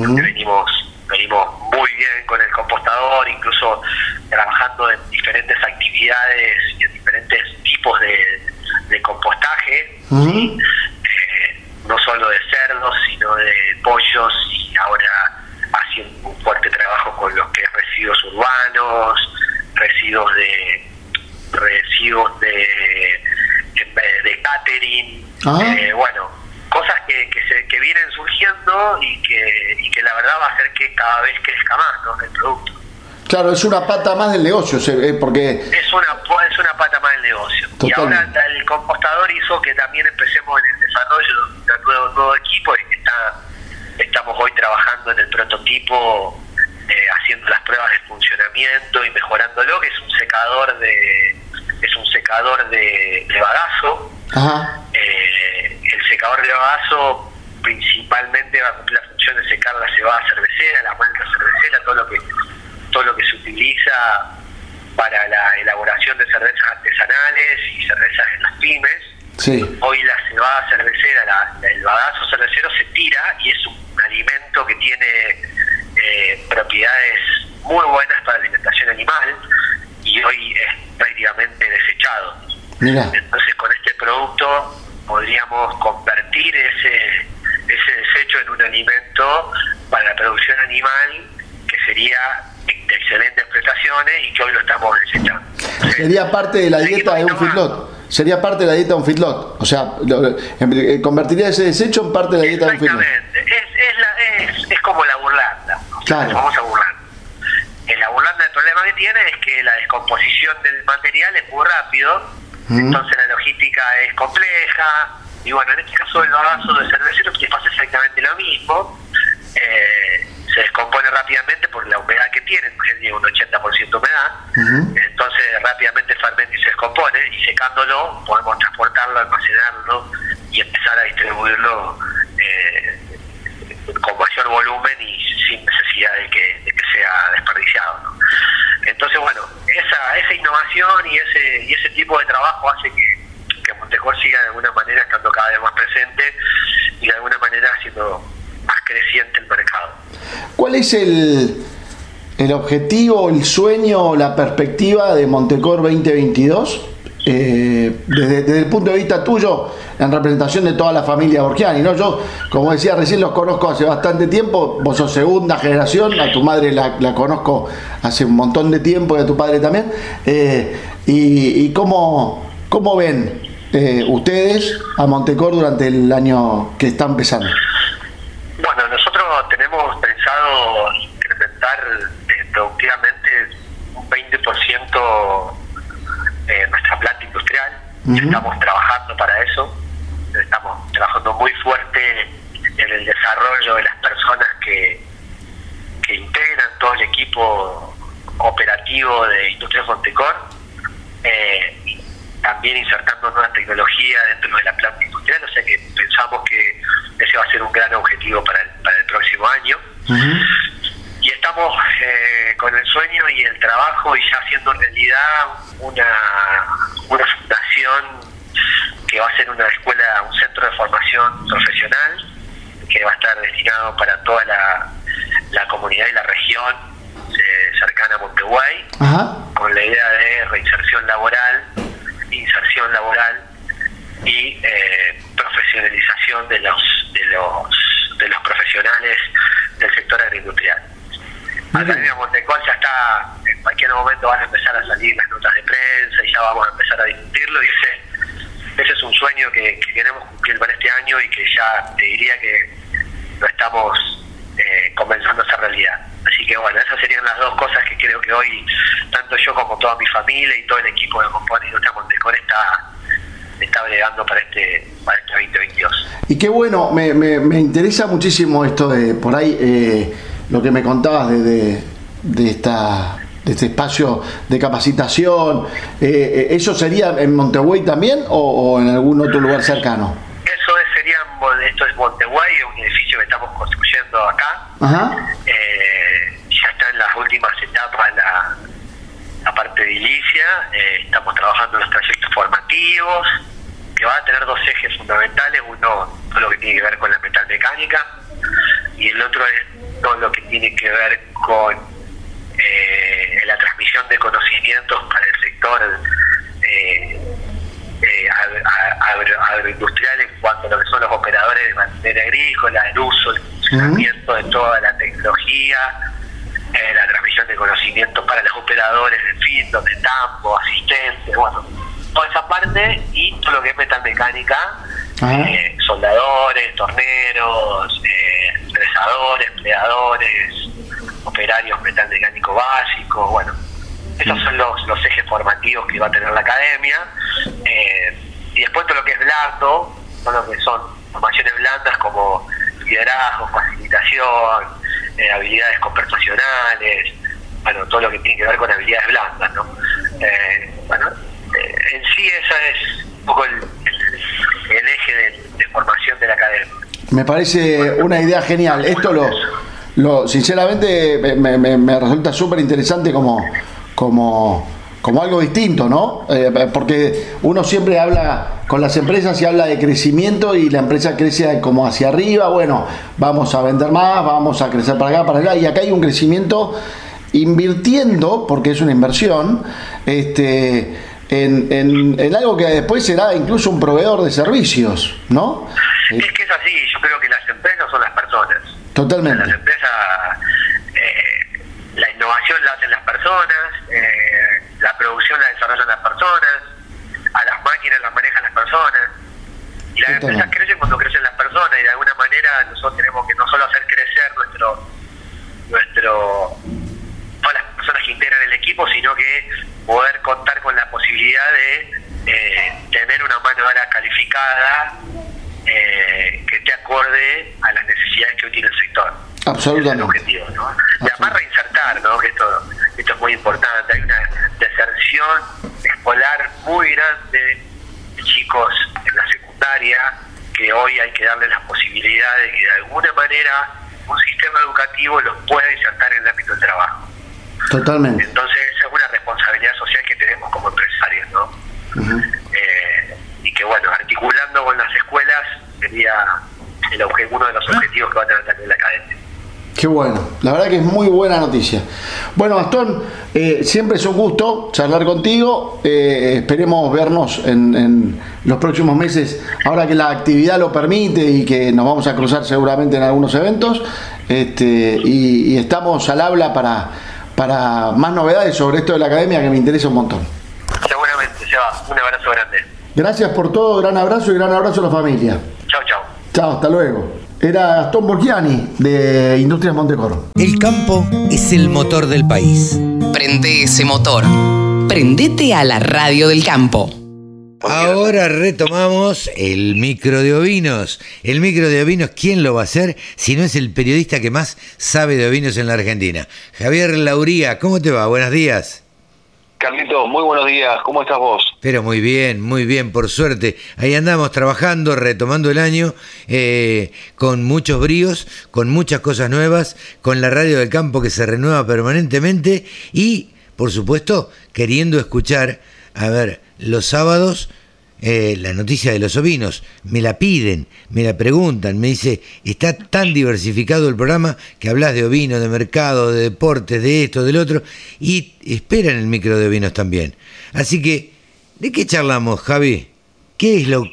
Ujú. venimos venimos muy bien con el compostador incluso trabajando en diferentes actividades y en diferentes tipos de, de compostaje. ¿sí? Eh, no solo de cerdos sino de pollos y residuos de residuos de, de, catering, eh, bueno, cosas que, que, se, que vienen surgiendo y que, y que la verdad va a hacer que cada vez crezca más ¿no? el producto. Claro, es una pata más del negocio, porque... Es una, es una pata más del negocio. Y ahora el compostador hizo que también empecemos en el desarrollo de un nuevo, nuevo equipo y está, estamos hoy trabajando en el prototipo, eh, haciendo las pruebas de funcionamiento y mejorándolo, que es un secador de es un secador de, bagazo. Eh, el secador de bagazo principalmente va a cumplir la función de secar la cebada cervecera, la malta cervecera, todo lo que todo lo que se utiliza para la elaboración de cervezas artesanales y cervezas en las Hoy la cebada cervecera, el bagazo cervecero se tira y es un alimento que tiene eh, propiedades muy buenas para la alimentación animal y hoy es prácticamente desechado. Entonces con este producto podríamos convertir ese, ese desecho en un alimento para la producción animal que sería de excelentes prestaciones y que hoy lo estamos desechando. Sería parte de la dieta de un feedlot. Sería parte de la dieta de un feedlot. O sea, eh, convertiría ese desecho en parte de la dieta de un feedlot. Exactamente. Es, es, es, como la burlanda. Claro. Vamos a burlar. En la burlanda el problema que tiene es que la descomposición del material es muy rápido, entonces la logística es compleja, y bueno, en este caso el bagazo de cervecero que pasa exactamente lo mismo. Eh, se descompone rápidamente por la humedad que tiene, tiene un 80% de humedad, entonces rápidamente fermenta y se descompone, y secándolo podemos transportarlo, almacenarlo y empezar a distribuirlo eh, con mayor volumen y sin necesidad de que, sea desperdiciado. Entonces, bueno, esa, esa innovación y ese, y ese tipo de trabajo hace que, que Montecor siga de alguna manera estando cada vez más presente y de alguna manera siendo más creciente el mercado. ¿Cuál es el, el objetivo, el sueño, la perspectiva de Montecor 2022? Eh, desde, el punto de vista tuyo, en representación de toda la familia Borgiani, ¿no? Yo, como decía recién, los conozco hace bastante tiempo, vos sos segunda generación, a tu madre la, conozco hace un montón de tiempo y a tu padre también, eh, y, cómo, cómo ven eh, ustedes a Montecor durante el año que está empezando. Bueno, nosotros tenemos pensado incrementar productivamente un 20% eh, nuestra planta industrial. Estamos trabajando para eso. Estamos trabajando muy fuerte en el desarrollo de las personas que, que integran todo el equipo operativo de Industria Fontecor. Eh, también insertando nueva tecnología dentro de la planta industrial, o sea que pensamos que ese va a ser un gran objetivo para el, para el próximo año y estamos eh, con el sueño y el trabajo y ya haciendo realidad una, una fundación que va a ser una escuela, un centro de formación profesional que va a estar destinado para toda la, la comunidad y la región eh, cercana a Monteguay, con la idea de reinserción laboral, inserción laboral y eh, profesionalización de los, de los de los profesionales del sector agroindustrial. Academia Montecor ya está, en cualquier momento van a empezar a salir las notas de prensa y ya vamos a empezar a discutirlo y ese, ese es un sueño que, queremos cumplir para este año y que ya te diría que lo estamos eh, comenzando a hacer realidad. Así que bueno, esas serían las dos cosas que creo que hoy, tanto yo como toda mi familia y todo el equipo de Compone Industria Montecor está está bregando para este, para este 2022. Y qué bueno, me, me, me interesa muchísimo esto de por ahí eh, lo que me contabas de, de, esta de este espacio de capacitación, eh, eh, ¿eso sería en Montevideo también o, en algún otro lugar cercano? Eso sería, esto es Montevideo, un edificio que estamos construyendo acá. Eh, ya está en las últimas etapas la, la parte de Ilicia, estamos trabajando en los proyectos formativos, que va a tener dos ejes fundamentales, uno todo lo que tiene que ver con la metalmecánica y el otro es todo lo que tiene que ver con eh, la transmisión de conocimientos para el sector eh, eh, agroindustrial en cuanto a lo que son los operadores de materia agrícola, el uso, el funcionamiento de toda la tecnología, la transmisión de conocimientos para los operadores de field, de tambo, asistentes, bueno, toda esa parte y todo lo que es metalmecánica, eh, soldadores, torneros, eh, fresadores, plegadores, operarios metalmecánico básico, bueno, esos son los, los ejes formativos que va a tener la academia. Eh, y después todo lo que es blando, todo lo que son formaciones blandas como liderazgo, facilitación, eh, habilidades conversacionales, bueno, todo lo que tiene que ver con habilidades blandas, ¿no? Eh, bueno, en sí esa es un poco el, eje de, formación de la academia. Me parece una idea genial. Esto lo, lo sinceramente me, me, me resulta súper interesante como como, como algo distinto, ¿no? Eh, porque uno siempre habla con las empresas y habla de crecimiento y la empresa crece como hacia arriba, bueno, vamos a vender más, vamos a crecer para acá, para allá, y acá hay un crecimiento invirtiendo, porque es una inversión, este, en, en, algo que después será incluso un proveedor de servicios, ¿no? Es que es así, yo creo que las empresas son las personas. Totalmente. Las empresas la innovación la hacen las personas, eh, la producción la desarrollan las personas, a las máquinas las manejan las personas. Y las empresas crecen cuando crecen las personas y de alguna manera nosotros tenemos que no solo hacer crecer nuestro, nuestro que integran el equipo, sino que poder contar con la posibilidad de eh, tener una mano de obra calificada eh, que te acorde a las necesidades que hoy tiene el sector. Absolutamente. Es el objetivo, ¿no? Y además reinsertar, ¿no? Que esto, esto es muy importante. Hay una deserción escolar muy grande de chicos en la secundaria que hoy hay que darle la posibilidad de que de alguna manera un sistema educativo los pueda insertar en el ámbito del trabajo. Totalmente. Entonces esa es una responsabilidad social que tenemos como empresarios, ¿no? eh, y que bueno, articulando con las escuelas sería el uno de los objetivos que va a tener también la academia. Qué bueno, la verdad que es muy buena noticia. Bueno, Gastón, eh, siempre es un gusto charlar contigo. Eh, esperemos vernos en, los próximos meses, ahora que la actividad lo permite y que nos vamos a cruzar seguramente en algunos eventos. Este, y, estamos al habla para, para más novedades sobre esto de la academia que me interesa un montón. Seguramente, se va. Un abrazo grande. Gracias por todo, gran abrazo y gran abrazo a la familia. Chao, chao. Chao, hasta luego. Era Gastón Borgiani de Industrias Montecoro. El campo es el motor del país. Prende ese motor. Prendete a la radio del campo. Ahora retomamos el micro de ovinos. El micro de ovinos, ¿quién lo va a hacer si no es el periodista que más sabe de ovinos en la Argentina? Javier Lauría, ¿cómo te va? Buenos días. Carlito, muy buenos días. ¿Cómo estás vos? Pero muy bien, muy bien, por suerte. Ahí andamos trabajando, retomando el año, eh, con muchos bríos, con muchas cosas nuevas, con la radio del campo que se renueva permanentemente y, por supuesto, queriendo escuchar, a ver, los sábados eh, la noticia de los ovinos, me la piden, me la preguntan, me dice, está tan diversificado el programa que hablas de ovinos, de mercado, de deportes, de esto, del otro, y esperan el micro de ovinos también. Así que, ¿de qué charlamos, Javi? ¿Qué es lo,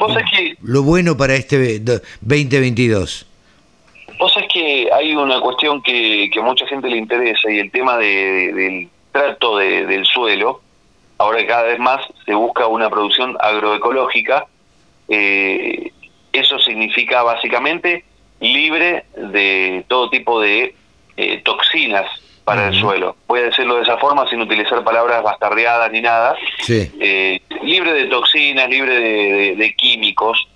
lo bueno para este 2022? Vos sabés que hay una cuestión que, que a mucha gente le interesa y el tema del trato del suelo ahora cada vez más se busca una producción agroecológica. Eh, eso significa básicamente libre de todo tipo de eh, toxinas para el suelo. Voy a decirlo de esa forma sin utilizar palabras bastardeadas ni nada. Eh, libre de toxinas, libre de, químicos.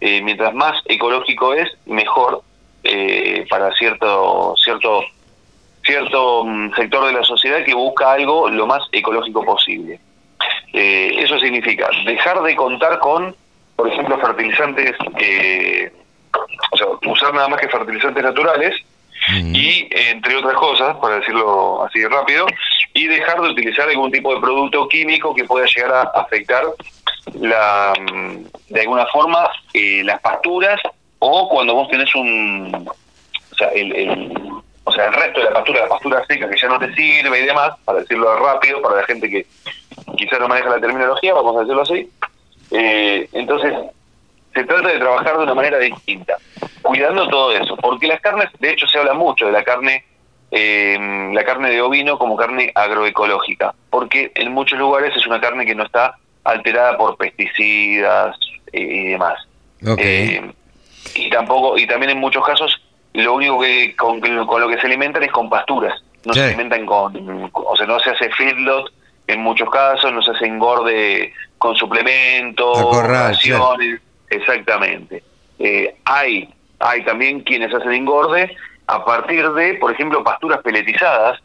mientras más ecológico es, mejor para cierto cierto cierto mm, sector de la sociedad que busca algo lo más ecológico posible. Eh, eso significa dejar de contar con, por ejemplo, fertilizantes, eh, o sea, usar nada más que fertilizantes naturales y, entre otras cosas, para decirlo así rápido, y dejar de utilizar algún tipo de producto químico que pueda llegar a afectar la, mm, de alguna forma eh, las pasturas o cuando vos tenés un, o sea, el, o sea, el resto de la pastura, la pastura seca que ya no te sirve y demás, para decirlo rápido, para la gente que quizás no maneja la terminología, vamos a decirlo así. Eh, entonces, se trata de trabajar de una manera distinta, cuidando todo eso, porque las carnes, de hecho se habla mucho de la carne eh, la carne de ovino como carne agroecológica, porque en muchos lugares es una carne que no está alterada por pesticidas eh, y demás. Eh, y tampoco y también en muchos casos lo único que con, lo que se alimentan es con pasturas, no se alimentan con, o sea, no se hace feedlot en muchos casos, no se hace engorde con suplementos, raciones, exactamente. Eh, hay hay también quienes hacen engorde a partir de, por ejemplo, pasturas peletizadas,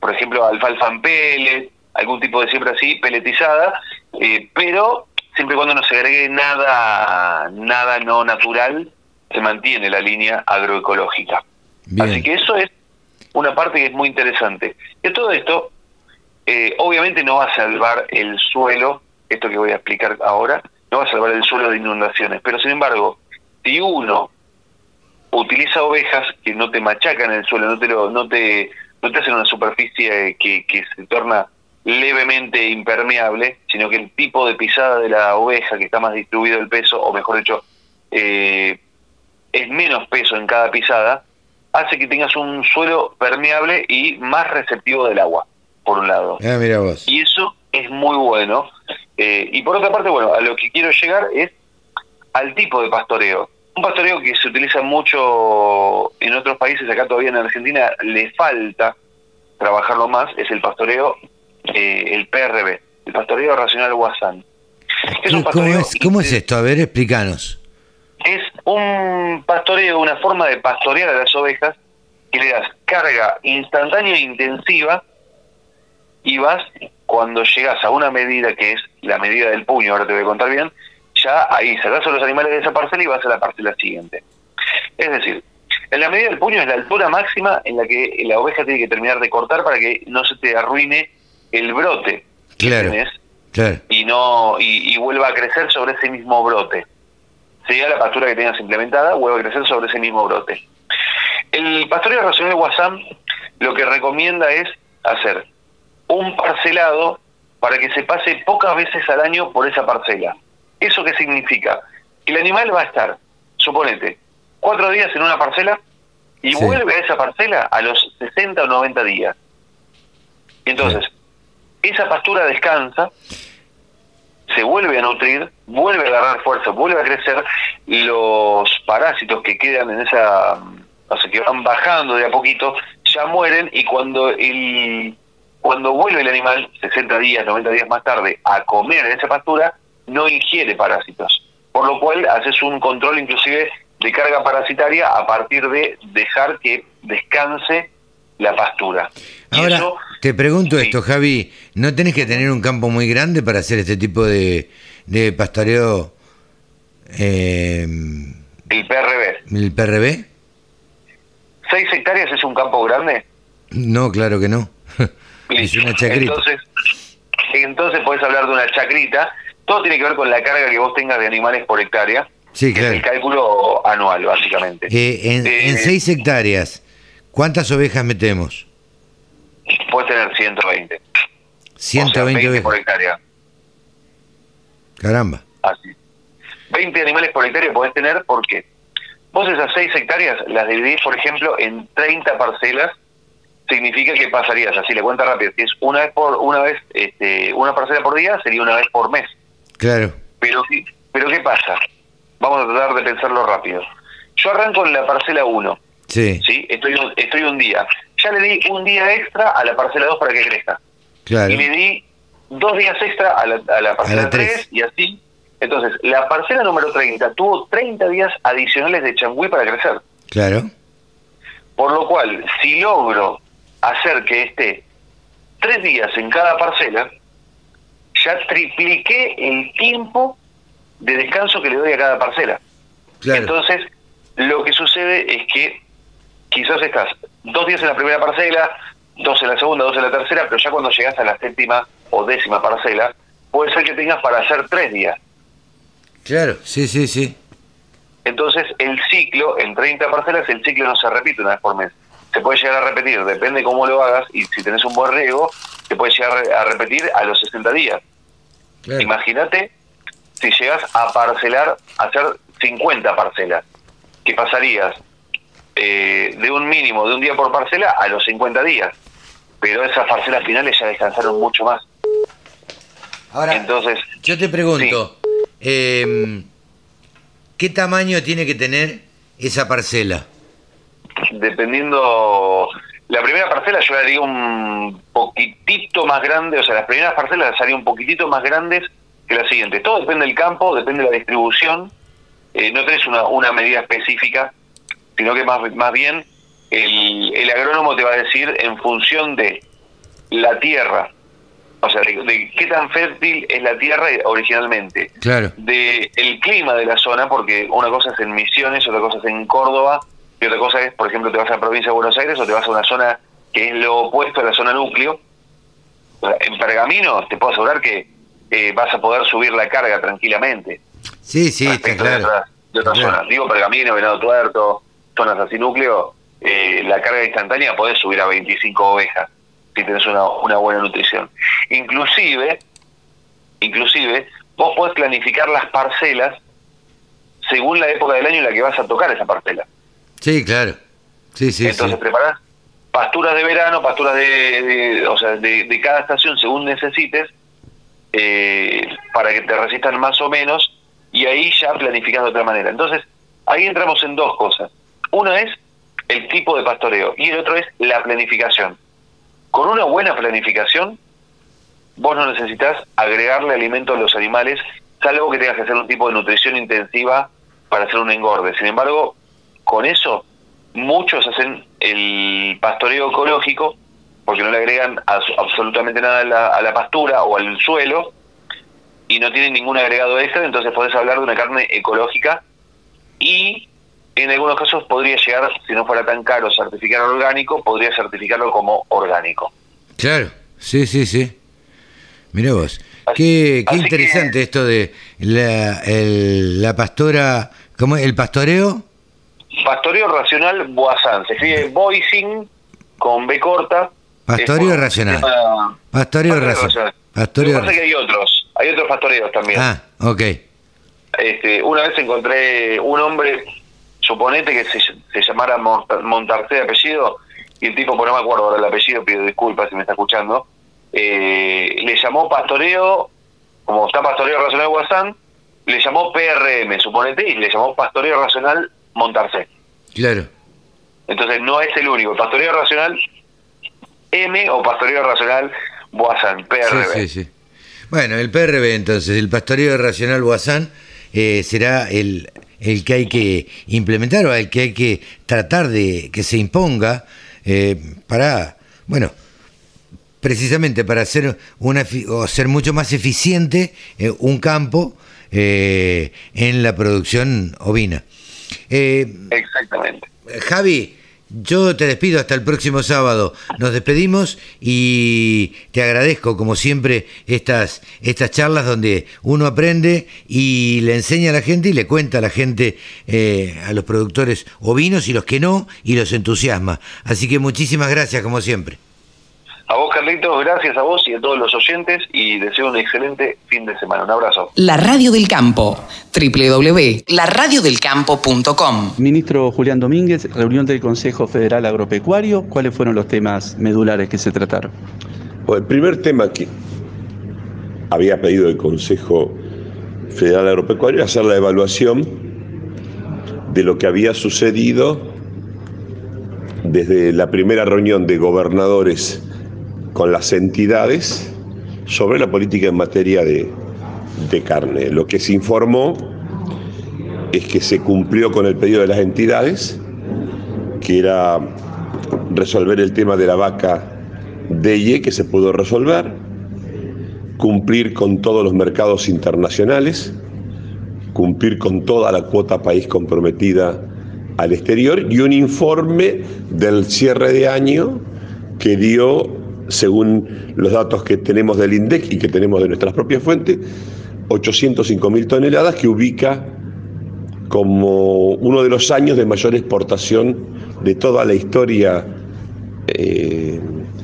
por ejemplo, alfalfa en pellet, algún tipo de siembra así, peletizada, eh, pero siempre y cuando no se agregue nada, nada no natural, se mantiene la línea agroecológica. Así que eso es una parte que es muy interesante. De todo esto, eh, obviamente no va a salvar el suelo, esto que voy a explicar ahora, no va a salvar el suelo de inundaciones, pero sin embargo, si uno utiliza ovejas que no te machacan el suelo, no te lo, no te, no te hacen una superficie que, que se torna levemente impermeable, sino que el tipo de pisada de la oveja, que está más distribuido el peso, o mejor dicho, eh, es menos peso en cada pisada, hace que tengas un suelo permeable y más receptivo del agua, por un lado. Ah, mira vos. Y eso es muy bueno. Eh, y por otra parte, bueno, a lo que quiero llegar es al tipo de pastoreo. Un pastoreo que se utiliza mucho en otros países, acá todavía en Argentina le falta trabajarlo más, es el pastoreo, eh, el PRB, el pastoreo racional Guasán. ¿Cómo, es, esto? A ver, explícanos. Es un pastoreo, una forma de pastorear a las ovejas que le das carga instantánea e intensiva y vas, cuando llegas a una medida que es la medida del puño, ahora te voy a contar bien, ya ahí sacas a los animales de esa parcela y vas a la parcela siguiente. Es decir, en la medida del puño es la altura máxima en la que la oveja tiene que terminar de cortar para que no se te arruine el brote claro, y no y, vuelva a crecer sobre ese mismo brote. Sería la pastura que tengas implementada, vuelva a crecer sobre ese mismo brote. El pastoreo racional de WhatsApp lo que recomienda es hacer un parcelado para que se pase pocas veces al año por esa parcela. ¿Eso qué significa? Que el animal va a estar, suponete, cuatro días en una parcela y vuelve a esa parcela a los 60 o 90 días. Entonces, esa pastura descansa, se vuelve a nutrir, vuelve a agarrar fuerza, vuelve a crecer, los parásitos que quedan en esa, o sea, que van bajando de a poquito, ya mueren y cuando el cuando vuelve el animal, 60 días, 90 días más tarde, a comer en esa pastura, no ingiere parásitos. Por lo cual haces un control inclusive de carga parasitaria a partir de dejar que descanse la pastura. Ahora, te pregunto esto, Javi, ¿no tenés que tener un campo muy grande para hacer este tipo de, de pastoreo? Eh, el PRB. ¿El PRB? ¿Seis hectáreas es un campo grande? No, claro que no. es una chacrita. Entonces, entonces podés hablar de una chacrita todo tiene que ver con la carga que vos tengas de animales por hectárea. Sí, claro. el cálculo anual, básicamente. Eh, en, eh, seis hectáreas, ¿cuántas ovejas metemos? Puedes tener 120. 120 ovejas. por hectárea. Caramba. Así. 20 animales por hectárea podés tener porque vos esas 6 hectáreas las dividís, por ejemplo, en 30 parcelas, significa que pasarías, así le cuenta rápido, si es una vez por una vez este, una parcela por día, sería una vez por mes. Claro. Pero, pero ¿qué pasa? Vamos a tratar de pensarlo rápido. Yo arranco en la parcela 1. Sí. ¿sí? Estoy, un, estoy un día. Ya le di un día extra a la parcela 2 para que crezca. Claro. Y le di dos días extra a la, a la parcela 3 y así. Entonces, la parcela número 30 tuvo 30 días adicionales de changüí para crecer. Claro. Por lo cual, si logro hacer que esté tres días en cada parcela, ya tripliqué el tiempo de descanso que le doy a cada parcela. Entonces, lo que sucede es que quizás estás dos días en la primera parcela, dos en la segunda, dos en la tercera, pero ya cuando llegas a la séptima o décima parcela, puede ser que tengas para hacer tres días. Claro, sí, sí, sí. Entonces, el ciclo, en 30 parcelas, el ciclo no se repite una vez por mes. Se puede llegar a repetir, depende cómo lo hagas, y si tenés un buen riego, se puede llegar a repetir a los 60 días. Imagínate si llegas a parcelar, a hacer 50 parcelas, que pasarías eh, de un mínimo de un día por parcela a los 50 días. Pero esas parcelas finales ya descansaron mucho más. Ahora, Entonces, yo te pregunto, em, ¿qué tamaño tiene que tener esa parcela? Dependiendo, la primera parcela yo la haría un poquitito más grande, o sea, las primeras parcelas las haría un poquitito más grandes que las siguientes. Todo depende del campo, depende de la distribución, eh, no tenés una, una medida específica, sino que más, más bien el, el agrónomo te va a decir en función de la tierra, o sea, de, qué tan fértil es la tierra originalmente, claro. de el clima de la zona, porque una cosa es en Misiones, otra cosa es en Córdoba, y otra cosa es, por ejemplo, te vas a la provincia de Buenos Aires o te vas a una zona que es lo opuesto a la zona núcleo. En Pergamino te puedo asegurar que eh, vas a poder subir la carga tranquilamente. Sí, sí, está claro. De otras zonas. Digo Pergamino, Venado Tuerto, zonas así núcleo, eh, la carga instantánea podés subir a 25 ovejas si tenés una, una buena nutrición. Inclusive, inclusive, vos podés planificar las parcelas según la época del año en la que vas a tocar esa parcela. Sí, claro. Sí, sí, Entonces preparás pasturas de verano, pasturas de, o sea, de, cada estación según necesites, eh, para que te resistan más o menos, y ahí ya planificando de otra manera. Entonces, ahí entramos en dos cosas. Una es el tipo de pastoreo y el otro es la planificación. Con una buena planificación, vos no necesitas agregarle alimento a los animales, salvo que tengas que hacer un tipo de nutrición intensiva para hacer un engorde. Sin embargo, con eso muchos hacen el pastoreo ecológico porque no le agregan absolutamente nada a la, pastura o al suelo y no tienen ningún agregado extra, entonces podés hablar de una carne ecológica y en algunos casos podría llegar, si no fuera tan caro certificar orgánico, podría certificarlo como orgánico. Claro, sí, sí, sí. Mira vos, qué, qué interesante esto de la, la pastora, ¿cómo el pastoreo? Pastoreo Racional Boazán. Se escribe Boising con B corta. Pastoreo Racional. Pastoreo, Racional. Pastoreo Lo que hay otros. Hay otros pastoreos también. Ah, ok. Este, una vez encontré un hombre, suponete que se, se llamara Montarce de apellido, y el tipo, por no me acuerdo ahora el apellido, pido disculpas si me está escuchando, eh, le llamó pastoreo, como está pastoreo racional Guasán, le llamó PRM, suponete, y le llamó pastoreo racional montarse. Claro. Entonces no es el único. Pastoreo racional M o pastoreo racional Boazán, PRB. Sí, sí, sí. Bueno, el PRB entonces, el pastoreo racional Boazán, eh, será el, el que hay que implementar o el que hay que tratar de que se imponga eh, para, bueno, precisamente para hacer, una, o ser mucho más eficiente eh, un campo en la producción ovina. Eh, Exactamente. Javi, yo te despido hasta el próximo sábado. Nos despedimos y te agradezco, como siempre, estas, estas charlas donde uno aprende y le enseña a la gente y le cuenta a la gente, eh, a los productores ovinos y los que no, y los entusiasma. Así que muchísimas gracias, como siempre. A vos, Carlitos, gracias a vos y a todos los oyentes y deseo un excelente fin de semana. Un abrazo. La Radio del Campo, www.laradiodelcampo.com. Ministro Julián Domínguez, reunión del Consejo Federal Agropecuario, ¿cuáles fueron los temas medulares que se trataron? el primer tema que había pedido el Consejo Federal Agropecuario era hacer la evaluación de lo que había sucedido desde la primera reunión de gobernadores con las entidades sobre la política en materia de, carne. Lo que se informó es que se cumplió con el pedido de las entidades, que era resolver el tema de la vaca DEIE, que se pudo resolver, cumplir con todos los mercados internacionales, cumplir con toda la cuota país comprometida al exterior y un informe del cierre de año que dio según los datos que tenemos del INDEC y que tenemos de nuestras propias fuentes, 805 mil toneladas que ubica como uno de los años de mayor exportación de toda la historia eh,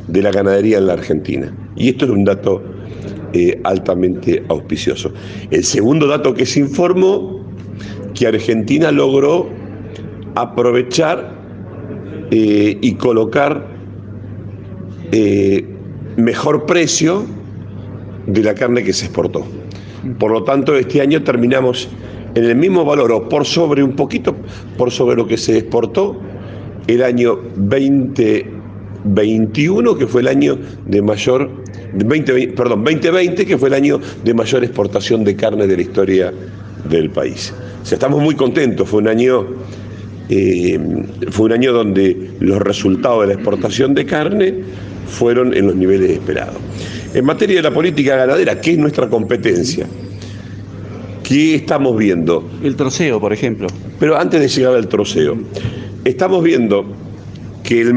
de la ganadería en la Argentina. Y esto es un dato eh, altamente auspicioso. El segundo dato que se informó, que Argentina logró aprovechar eh, y colocar eh, mejor precio de la carne que se exportó. Por lo tanto, este año terminamos en el mismo valor o por sobre un poquito, por sobre lo que se exportó el año 2021, que fue el año de mayor, 20, perdón, 2020, que fue el año de mayor exportación de carne de la historia del país. O sea, estamos muy contentos, fue un año eh, fue un año donde los resultados de la exportación de carne fueron en los niveles esperados. En materia de la política ganadera, ¿qué es nuestra competencia? ¿Qué estamos viendo? El troceo, por ejemplo. Pero antes de llegar al troceo, estamos viendo que el,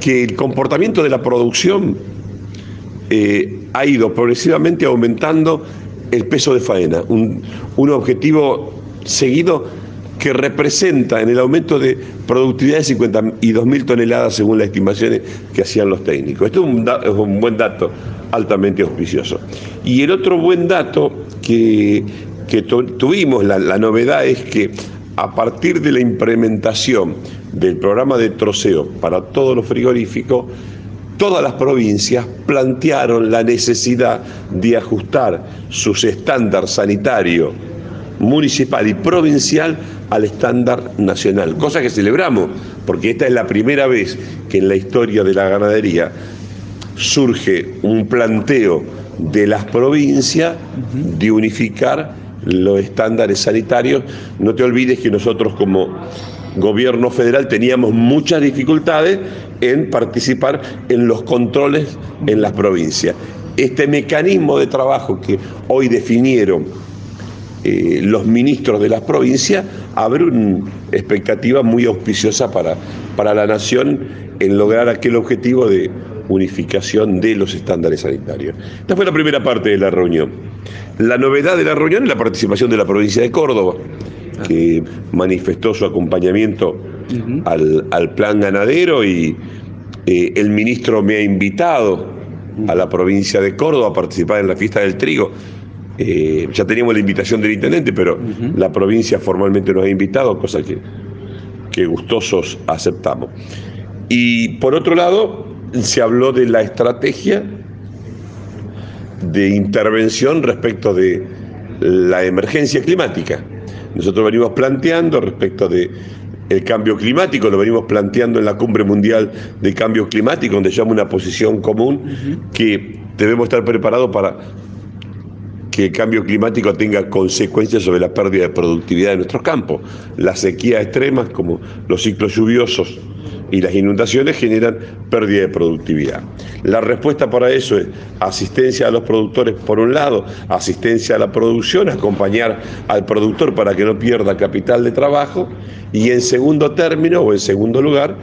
que el comportamiento de la producción eh, ha ido progresivamente aumentando el peso de faena, un, un objetivo seguido que representa en el aumento de productividad de 52 mil toneladas según las estimaciones que hacían los técnicos. Esto es un, buen dato altamente auspicioso. Y el otro buen dato que, tuvimos, la, la novedad es que a partir de la implementación del programa de troceo para todos los frigoríficos, todas las provincias plantearon la necesidad de ajustar sus estándares sanitarios municipal y provincial al estándar nacional, cosa que celebramos, porque esta es la primera vez que en la historia de la ganadería surge un planteo de las provincias de unificar los estándares sanitarios. No te olvides que nosotros como gobierno federal teníamos muchas dificultades en participar en los controles en las provincias. Este mecanismo de trabajo que hoy definieron eh, los ministros de las provincias, abre una expectativa muy auspiciosa para, para la nación en lograr aquel objetivo de unificación de los estándares sanitarios. Esta fue la primera parte de la reunión. La novedad de la reunión es la participación de la provincia de Córdoba, que manifestó su acompañamiento al, plan ganadero y eh, el ministro me ha invitado a la provincia de Córdoba a participar en la fiesta del trigo eh, ya teníamos la invitación del intendente, pero la provincia formalmente nos ha invitado, cosa que, que gustosos aceptamos. Y por otro lado, se habló de la estrategia de intervención respecto de la emergencia climática. Nosotros venimos planteando respecto de el cambio climático, lo venimos planteando en la cumbre mundial de cambio climático, donde llama una posición común que debemos estar preparados para que el cambio climático tenga consecuencias sobre la pérdida de productividad de nuestros campos. Las sequías extremas, como los ciclos lluviosos y las inundaciones, generan pérdida de productividad. La respuesta para eso es asistencia a los productores por un lado, asistencia a la producción, acompañar al productor para que no pierda capital de trabajo y en segundo término o en segundo lugar,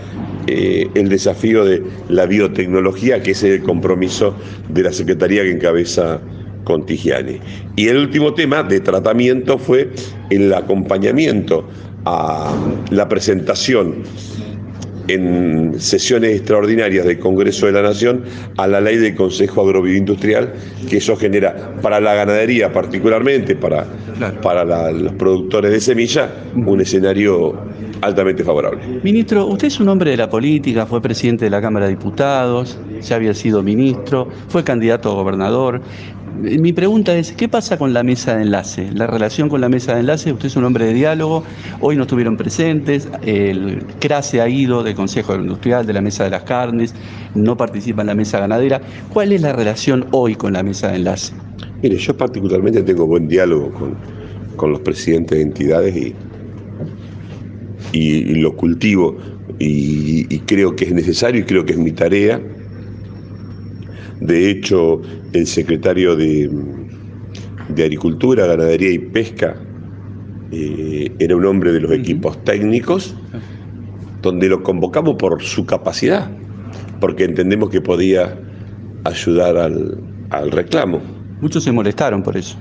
eh, el desafío de la biotecnología, que es el compromiso de la Secretaría que encabeza con Y el último tema de tratamiento fue el acompañamiento a la presentación en sesiones extraordinarias del Congreso de la Nación a la ley del Consejo Agrobioindustrial, que eso genera para la ganadería particularmente, para, para los productores de semilla, un escenario altamente favorable. Ministro, usted es un hombre de la política, fue presidente de la Cámara de Diputados, ya había sido ministro, fue candidato a gobernador. Mi pregunta es, ¿qué pasa con la mesa de enlace? La relación con la mesa de enlace, usted es un hombre de diálogo, hoy no estuvieron presentes, el CRASE ha ido del Consejo Industrial, de la Mesa de las Carnes, no participa en la mesa ganadera. ¿Cuál es la relación hoy con la mesa de enlace? Mire, yo particularmente tengo buen diálogo con, los presidentes de entidades y, y, lo cultivo y creo que es necesario y creo que es mi tarea de hecho, el secretario de, Agricultura, Ganadería y Pesca eh, era un hombre de los equipos técnicos, donde lo convocamos por su capacidad, porque entendemos que podía ayudar al, al reclamo. Muchos se molestaron por eso.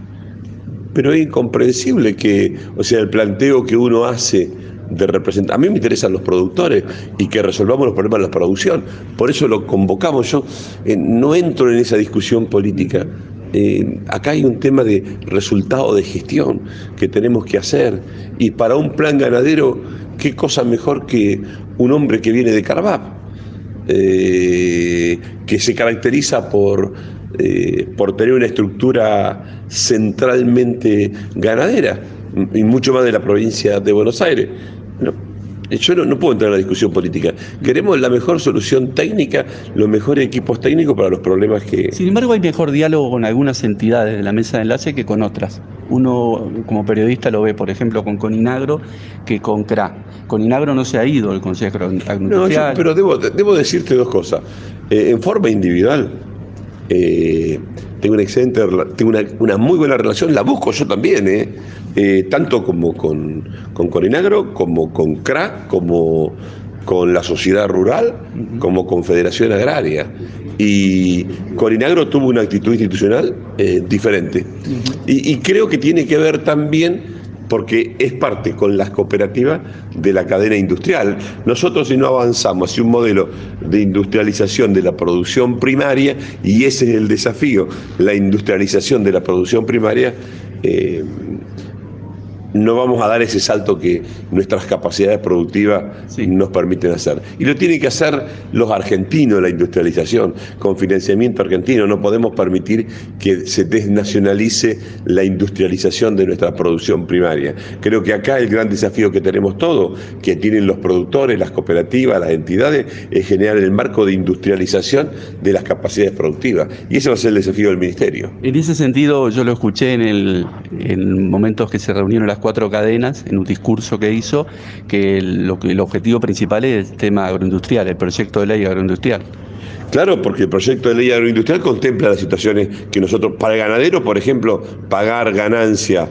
Pero es incomprensible que, o sea, el planteo que uno hace de representar. A mí me interesan los productores y que resolvamos los problemas de la producción. Por eso lo convocamos. Yo eh, no entro en esa discusión política. Eh, acá hay un tema de resultado de gestión que tenemos que hacer y para un plan ganadero qué cosa mejor que un hombre que viene de Carvap, eh, que se caracteriza por, por tener una estructura centralmente ganadera, y mucho más de la provincia de Buenos Aires. Yo no, puedo entrar en la discusión política. Queremos la mejor solución técnica, los mejores equipos técnicos para los problemas que... Sin embargo, hay mejor diálogo con algunas entidades de la mesa de enlace que con otras. Uno como periodista lo ve, por ejemplo, con Coninagro que con CRA. Coninagro no se ha ido el Consejo Agroindustrial. No, pero debo, debo, decirte dos cosas. Eh, en forma individual, eh, tengo una excelente, tengo una, muy buena relación, la busco yo también, ¿eh? Eh, tanto como con, con Corinagro, como con CRA, como con la sociedad rural, como con Federación Agraria. Y Corinagro tuvo una actitud institucional diferente. y creo que tiene que ver también porque es parte con las cooperativas de la cadena industrial. Nosotros si no avanzamos hacia un modelo de industrialización de la producción primaria, y ese es el desafío, la industrialización de la producción primaria, eh, no vamos a dar ese salto que nuestras capacidades productivas nos permiten hacer. Y lo tienen que hacer los argentinos, la industrialización, con financiamiento argentino. No podemos permitir que se desnacionalice la industrialización de nuestra producción primaria. Creo que acá el gran desafío que tenemos todos, que tienen los productores, las cooperativas, las entidades, es generar el marco de industrialización de las capacidades productivas. Y ese va a ser el desafío del Ministerio. En ese sentido, yo lo escuché en, el, en momentos que se reunieron las cuatro cadenas en un discurso que hizo que, el objetivo principal es el tema agroindustrial, el proyecto de ley agroindustrial. Claro, porque el proyecto de ley agroindustrial contempla las situaciones que nosotros, para el ganadero, por ejemplo, pagar ganancia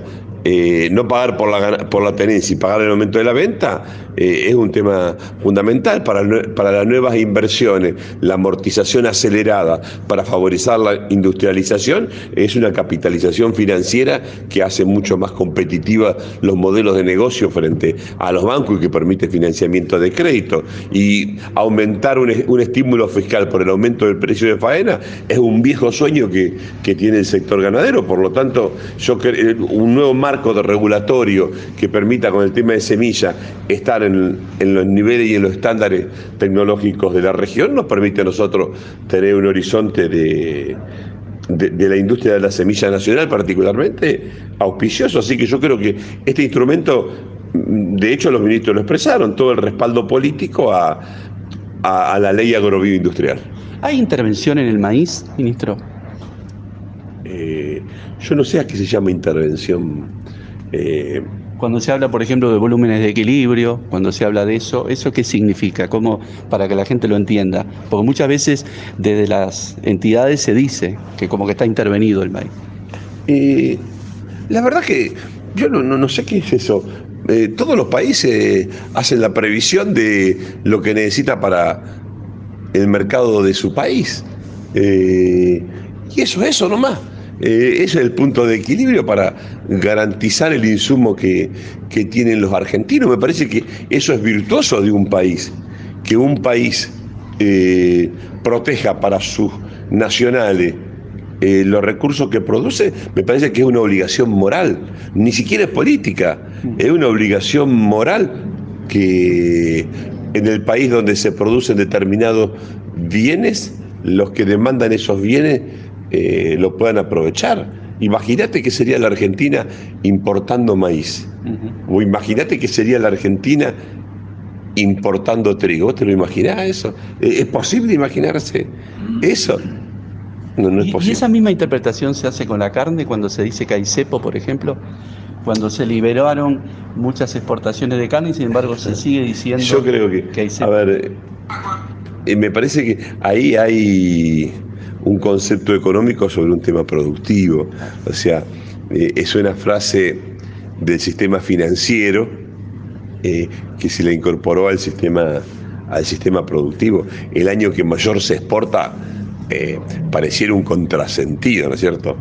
eh, no pagar por la, por la tenencia y pagar el aumento de la venta eh, es un tema fundamental para, para las nuevas inversiones. La amortización acelerada para favorizar la industrialización es una capitalización financiera que hace mucho más competitiva los modelos de negocio frente a los bancos y que permite financiamiento de crédito. Y aumentar un, un estímulo fiscal por el aumento del precio de faena es un viejo sueño que, que tiene el sector ganadero. Por lo tanto, yo creo un nuevo marco de regulatorio que permita con el tema de semilla estar en, los niveles y en los estándares tecnológicos de la región, nos permite a nosotros tener un horizonte de, de, la industria de la semilla nacional particularmente auspicioso. Así que yo creo que este instrumento, de hecho los ministros lo expresaron, todo el respaldo político a, a, la ley agrobioindustrial. ¿Hay intervención en el maíz, ministro? Eh, yo no sé a qué se llama intervención eh, cuando se habla, por ejemplo, de volúmenes de equilibrio, cuando se habla de eso, ¿eso qué significa? ¿Cómo, para que la gente lo entienda? Porque muchas veces desde las entidades se dice que como que está intervenido el maíz. Eh, la verdad que yo no, sé qué es eso. Eh, todos los países hacen la previsión de lo que necesita para el mercado de su país. y eso es eso nomás. Eh, ese es el punto de equilibrio para garantizar el insumo que, tienen los argentinos. Me parece que eso es virtuoso de un país, que un país eh, proteja para sus nacionales eh, los recursos que produce, me parece que es una obligación moral, ni siquiera es política, es una obligación moral que en el país donde se producen determinados bienes, los que demandan esos bienes eh, lo puedan aprovechar. Imagínate que sería la Argentina importando maíz. O imagínate que sería la Argentina importando trigo. ¿Vos te lo imaginás eso? Eh, ¿Es posible imaginarse eso? No, no es posible. ¿Y esa misma interpretación se hace con la carne cuando se dice que hay cepo, por ejemplo? Cuando se liberaron muchas exportaciones de carne y sin embargo se sigue diciendo Yo creo que, hay cepo. A ver, eh, me parece que ahí hay un concepto económico sobre un tema productivo. O sea, eh, es una frase del sistema financiero eh, que se le incorporó al sistema, al sistema productivo. El año que mayor se exporta eh, pareciera un contrasentido, ¿no es cierto?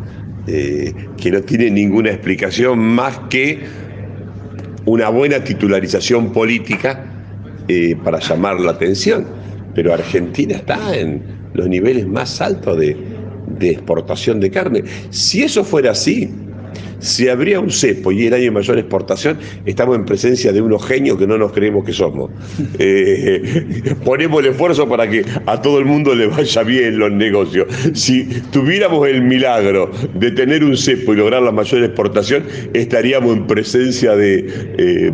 que no tiene ninguna explicación más que una buena titularización política para llamar la atención. Pero Argentina está en, los niveles más altos de, exportación de carne. Si eso fuera así, si habría un cepo y el año de mayor exportación, estamos en presencia de unos genios que no nos creemos que somos. Eh, ponemos el esfuerzo para que a todo el mundo le vaya bien los negocios. Si tuviéramos el milagro de tener un cepo y lograr la mayor exportación, estaríamos en presencia de, eh,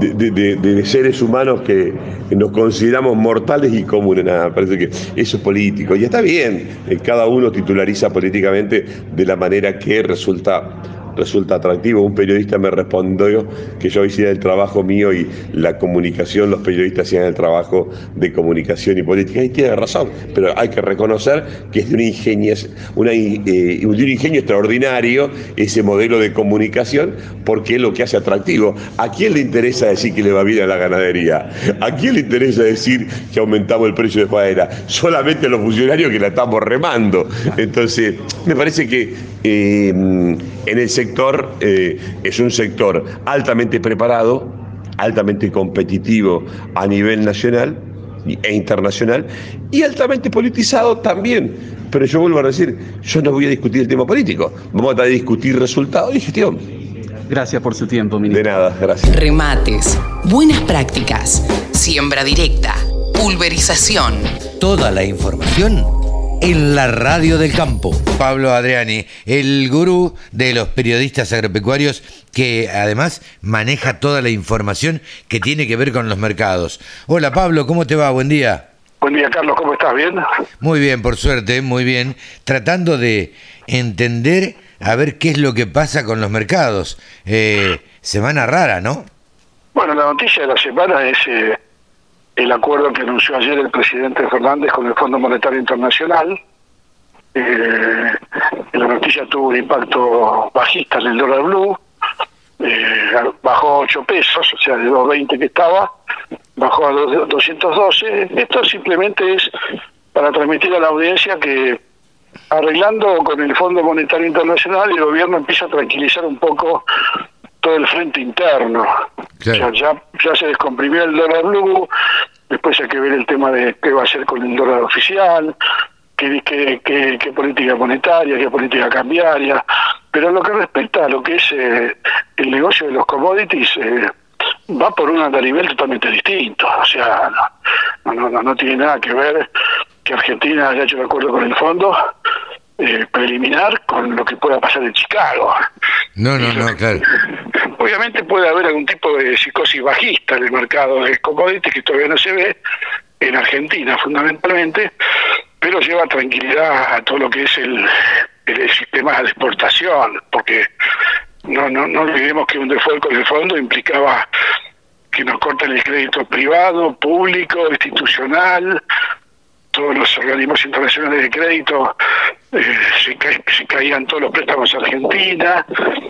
de, seres humanos que nos consideramos mortales y comunes. Nada, parece que eso es político. Y está bien, eh, cada uno titulariza políticamente de la manera que resulta resulta atractivo. Un periodista me respondió que yo hiciera el trabajo mío y la comunicación, los periodistas hacían el trabajo de comunicación y política. Y tiene razón, pero hay que reconocer que es de, una ingenio, eh, un ingenio extraordinario ese modelo de comunicación porque es lo que hace atractivo. ¿A quién le interesa decir que le va bien a la ganadería? ¿A quién le interesa decir que aumentamos el precio de faena? Solamente a los funcionarios que la estamos remando. Entonces, me parece que eh, en el sector eh, es un sector altamente preparado, altamente competitivo a nivel nacional e internacional y altamente politizado también. Pero yo vuelvo a decir, yo no voy a discutir el tema político, vamos a discutir resultados y gestión. Gracias por su tiempo, ministro. De nada, gracias. Remates, buenas prácticas, siembra directa, pulverización. Toda la información en la radio del campo. Pablo Adriani, el gurú de los periodistas agropecuarios que además maneja toda la información que tiene que ver con los mercados. Hola Pablo, ¿cómo te va? Buen día. Buen día Carlos, ¿cómo estás? ¿Bien? Muy bien, por suerte, muy bien. Tratando de entender a ver qué es lo que pasa con los mercados. Eh, semana rara, ¿no? Bueno, la noticia de la semana es... Eh, el acuerdo que anunció ayer el presidente Fernández con el Fondo Monetario Internacional. Eh, la noticia tuvo un impacto bajista en el dólar blue, eh, bajó 8 pesos, o sea, de 2.20 que estaba, bajó a 212. Esto simplemente es para transmitir a la audiencia que arreglando con el Fondo Monetario Internacional el gobierno empieza a tranquilizar un poco todo el frente interno. ya, ya se descomprimió el dólar blue, después hay que ver el tema de qué va a hacer con el dólar oficial, qué, qué, qué, política monetaria, qué política cambiaria. Pero lo que respecta a lo que es eh, el negocio de los commodities, eh, va por un nivel totalmente distinto. O sea, no, no, no, tiene nada que ver que Argentina haya hecho un acuerdo con el fondo eh, preliminar con lo que pueda pasar en Chicago. No, no, no, claro. Obviamente puede haber algún tipo de psicosis bajista en el mercado de commodities que todavía no se ve, en Argentina fundamentalmente, pero lleva tranquilidad a todo lo que es el, el sistema de exportación, porque no, no, no olvidemos que un default con el fondo implicaba que nos cortan el crédito privado, público, institucional, todos los organismos internacionales de crédito eh, se, caían todos los préstamos a Argentina,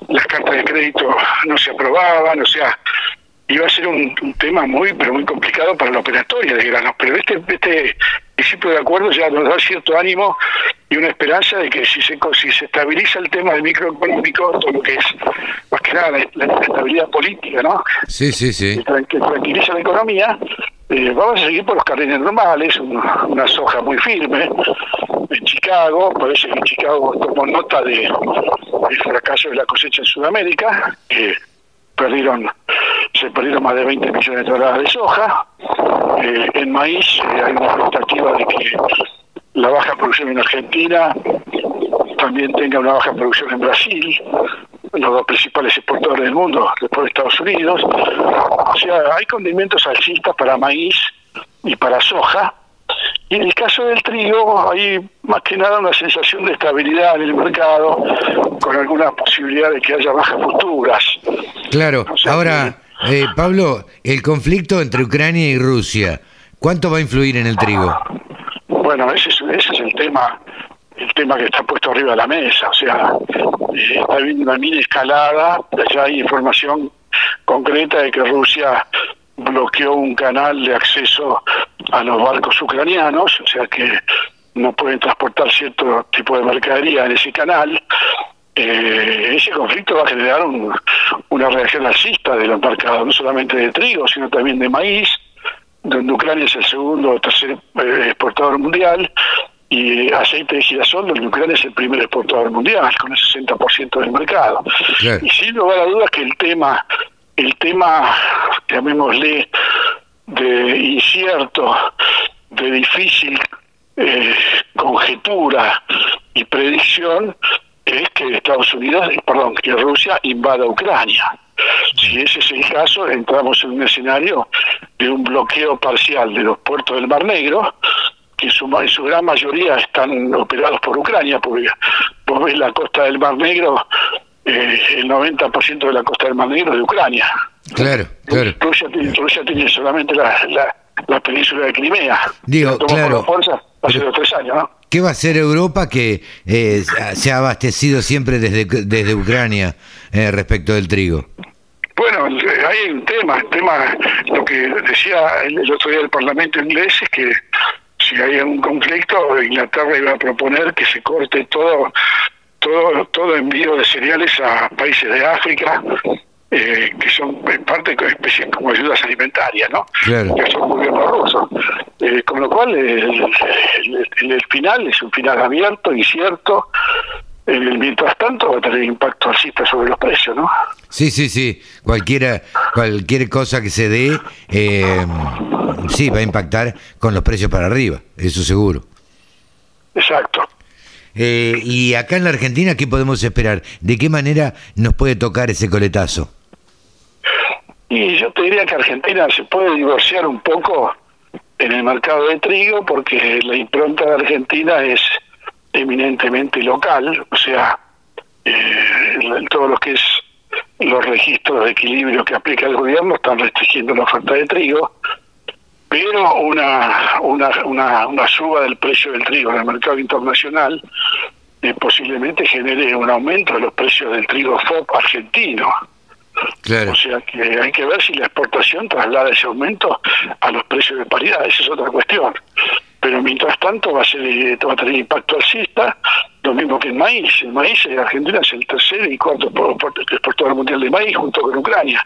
las cartas de crédito no se aprobaban, o sea, iba a ser un, tema muy, pero muy complicado para la operatoria de granos. Pero este, este principio de acuerdo ya nos da cierto ánimo y una esperanza de que si se, si se estabiliza el tema del microeconómico, todo lo que es más que nada la, estabilidad política, ¿no? Sí, sí, sí. Que, tranquiliza la economía, eh, vamos a seguir por los carriles normales, una, soja muy firme. En Chicago, parece que Chicago tomó nota de, del fracaso de la cosecha en Sudamérica, que perdieron, se perdieron más de 20 millones de toneladas de soja. Eh, en maíz eh, hay una expectativa de que la baja producción en Argentina también tenga una baja producción en Brasil, los dos principales exportadores del mundo, después de Estados Unidos. O sea, hay condimentos alcistas para maíz y para soja. Y en el caso del trigo hay más que nada una sensación de estabilidad en el mercado, con alguna posibilidad de que haya bajas futuras. Claro, ahora, eh, Pablo, el conflicto entre Ucrania y Rusia, ¿cuánto va a influir en el trigo? Bueno, ese es, ese es el tema el tema que está puesto arriba de la mesa. O sea, eh, está habiendo una mini escalada, ya hay información concreta de que Rusia bloqueó un canal de acceso a los barcos ucranianos, o sea que no pueden transportar cierto tipo de mercadería en ese canal. Eh, ese conflicto va a generar una reacción alcista de los mercados, no solamente de trigo, sino también de maíz, donde Ucrania es el segundo o tercer eh, exportador mundial, y aceite de girasol, donde Ucrania es el primer exportador mundial, con el 60% del mercado. Y sin lugar a dudas que el tema, el tema, llamémosle, de incierto, de difícil eh, conjetura y predicción, es que Estados Unidos, perdón, que Rusia invada Ucrania. Si ese es el caso, entramos en un escenario de un bloqueo parcial de los puertos del Mar Negro, que en su, en su gran mayoría están operados por Ucrania, porque vos ves la costa del Mar Negro, eh, el 90% de la costa del Mar Negro es de Ucrania. Claro, claro. Rusia, tiene, solamente la, la, península de Crimea. Digo, claro. hace dos tres años, ¿no? ¿Qué va a hacer Europa que eh, se ha abastecido siempre desde, desde Ucrania eh, respecto del trigo? Bueno, hay un tema, el tema, lo que decía el, otro día del Parlamento inglés es que si hay un conflicto, Inglaterra iba a proponer que se corte todo, todo, todo envío de cereales a países de África, eh, que son en parte especies como ayudas alimentarias, ¿no? Claro. Que son gobiernos rusos. Eh, con lo cual, el, el, final es un final abierto, incierto. El, mientras tanto, va a tener impacto alcista sobre los precios, ¿no? Sí, sí, sí. Cualquiera, cualquier cosa que se dé, eh, sí, va a impactar con los precios para arriba, eso seguro. Exacto. Eh, y acá en la Argentina, ¿qué podemos esperar? ¿De qué manera nos puede tocar ese coletazo? Y yo te diría que Argentina se puede divorciar un poco en el mercado de trigo porque la impronta de Argentina es eminentemente local, o sea, eh, todo lo que es los registros de equilibrio que aplica el gobierno están restringiendo la oferta de trigo, pero una, una, una, una suba del precio del trigo en el mercado internacional eh, posiblemente genere un aumento de los precios del trigo FOB argentino. O sea que hay que ver si la exportación traslada ese aumento a los precios de paridad, esa es otra cuestión. Pero mientras tanto va a, ser, eh, va a tener impacto alcista, lo mismo que el maíz. El maíz en Argentina es el tercer y cuarto exportador mundial de maíz junto con Ucrania.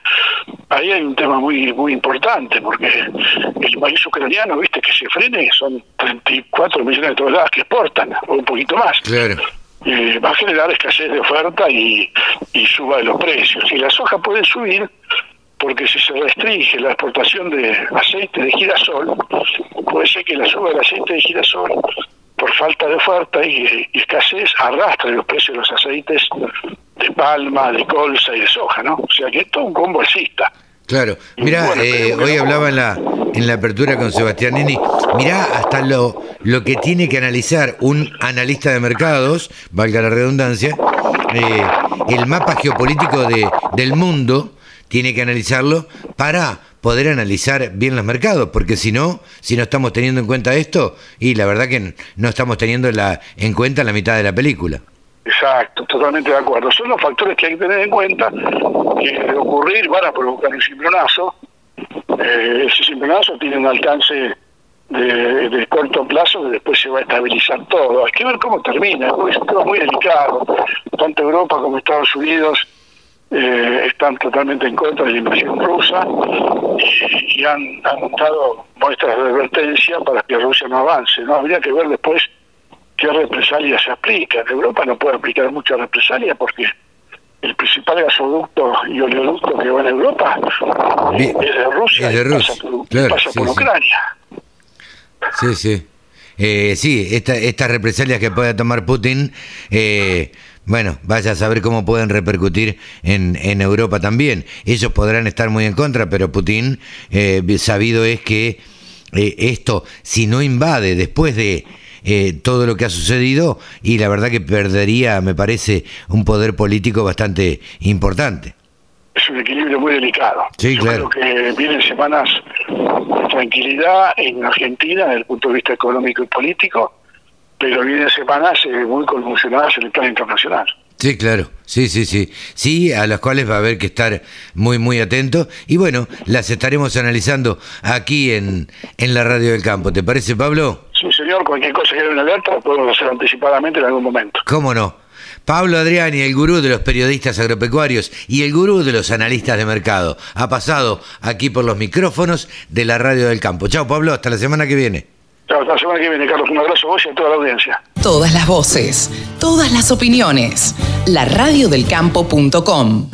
Ahí hay un tema muy muy importante porque el maíz ucraniano, viste, que se frene, son 34 millones de toneladas que exportan, o un poquito más. Claro. Eh, va a generar escasez de oferta y, y suba de los precios. Y la soja puede subir porque si se restringe la exportación de aceite de girasol, puede ser que la suba del aceite de girasol, por falta de oferta y, escasez, arrastre los precios de los aceites de palma, de colza y de soja, ¿no? O sea que esto es un combo alcista. Claro, mira, eh, hoy hablaba en la, en la apertura con Sebastián Nini, mirá hasta lo, lo que tiene que analizar un analista de mercados, valga la redundancia, eh, el mapa geopolítico de, del mundo, tiene que analizarlo para poder analizar bien los mercados, porque si no, si no estamos teniendo en cuenta esto, y la verdad que no estamos teniendo la, en cuenta la mitad de la película. Exacto, totalmente de acuerdo. Son los factores que hay que tener en cuenta que de ocurrir van a provocar un cimbronazo. Eh, ese cimbronazo tiene un alcance de, corto plazo que después se va a estabilizar todo. Hay que ver cómo termina, es un muy delicado. Tanto Europa como Estados Unidos eh, están totalmente en contra de la invasión rusa y, han, han, dado muestras de advertencia para que Rusia no avance. No habría que ver después qué represalias se aplican. Europa no puede aplicar muchas represalias porque el principal gasoducto y oleoducto que va en Europa es de Rusia, es pasa por, pasa por Ucrania. Sí, sí. Eh, sí, esta, estas represalias que pueda tomar Putin eh, bueno, vaya a saber cómo pueden repercutir en, en Europa también. Ellos podrán estar muy en contra, pero Putin, eh, sabido es que eh, esto, si no invade después de eh, todo lo que ha sucedido, y la verdad que perdería, me parece, un poder político bastante importante. Es un equilibrio muy delicado. Sí, claro. que vienen semanas de tranquilidad en Argentina desde el punto de vista económico y político pero vienen semanas eh, muy convulsionadas en el plan internacional. Sí, claro, sí, sí, sí. Sí, a las cuales va a haber que estar muy, muy atentos. Y bueno, las estaremos analizando aquí en, en la Radio del Campo. ¿Te parece, Pablo? Sí, señor, cualquier cosa que haya una alerta podemos hacer anticipadamente en algún momento. ¿Cómo no? Pablo Adriani, el gurú de los periodistas agropecuarios y el gurú de los analistas de mercado, ha pasado aquí por los micrófonos de la Radio del Campo. Chao, Pablo, hasta la semana que viene. Hasta la semana que viene, Carlos. Un abrazo a vos y a toda la audiencia. Todas las voces, todas las opiniones. La radiodelcampo.com.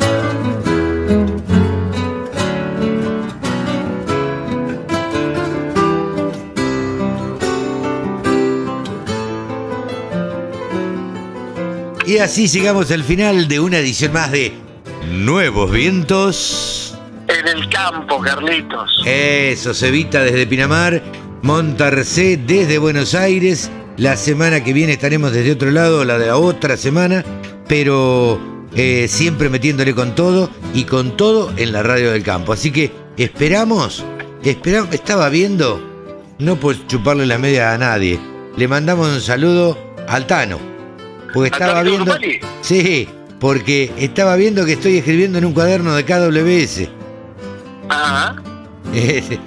Y así llegamos al final de una edición más de Nuevos Vientos. En el campo, Carlitos. Eso, se evita desde Pinamar, Montarcé desde Buenos Aires. La semana que viene estaremos desde otro lado, la de la otra semana, pero eh, siempre metiéndole con todo y con todo en la radio del campo. Así que esperamos, esperamos, estaba viendo, no por chuparle la media a nadie, le mandamos un saludo al Tano porque estaba viendo. Sí, porque estaba viendo que estoy escribiendo en un cuaderno de KWS. Ajá.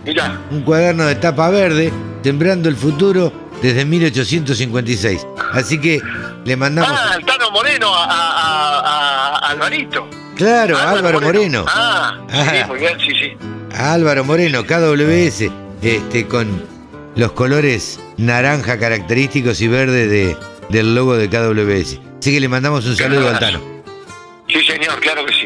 Mira. Un cuaderno de tapa verde, sembrando el futuro desde 1856. Así que le mandamos. Ah, el Tano Moreno a, a, a, Alvarito. Claro, Álvaro, Moreno. Ah, sí, muy bien, sí, sí. Álvaro Moreno, KWS, este, con los colores naranja característicos y verde de, del logo de KWS. Así que le mandamos un saludo al Tano. Sí, señor, claro que sí.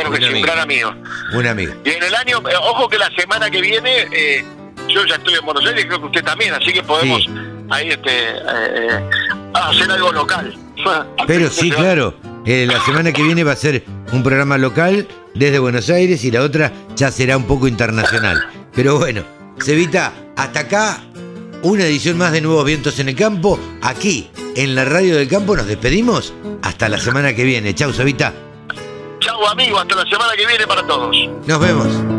Claro que sí, un gran amigo. Un amigo. Y en el año, eh, ojo que la semana que viene, eh, yo ya estoy en Buenos Aires, creo que usted también, así que podemos ahí este, eh, hacer algo local. Pero sí, claro. la semana que viene va a ser un programa local desde Buenos Aires y la otra ya será un poco internacional. Pero bueno, Cevita, hasta acá una edición más de Nuevos Vientos en el Campo, aquí en la Radio del Campo. Nos despedimos hasta la semana que viene. Chau, Sabita. Chau, amigo. Hasta la semana que viene para todos. Nos vemos.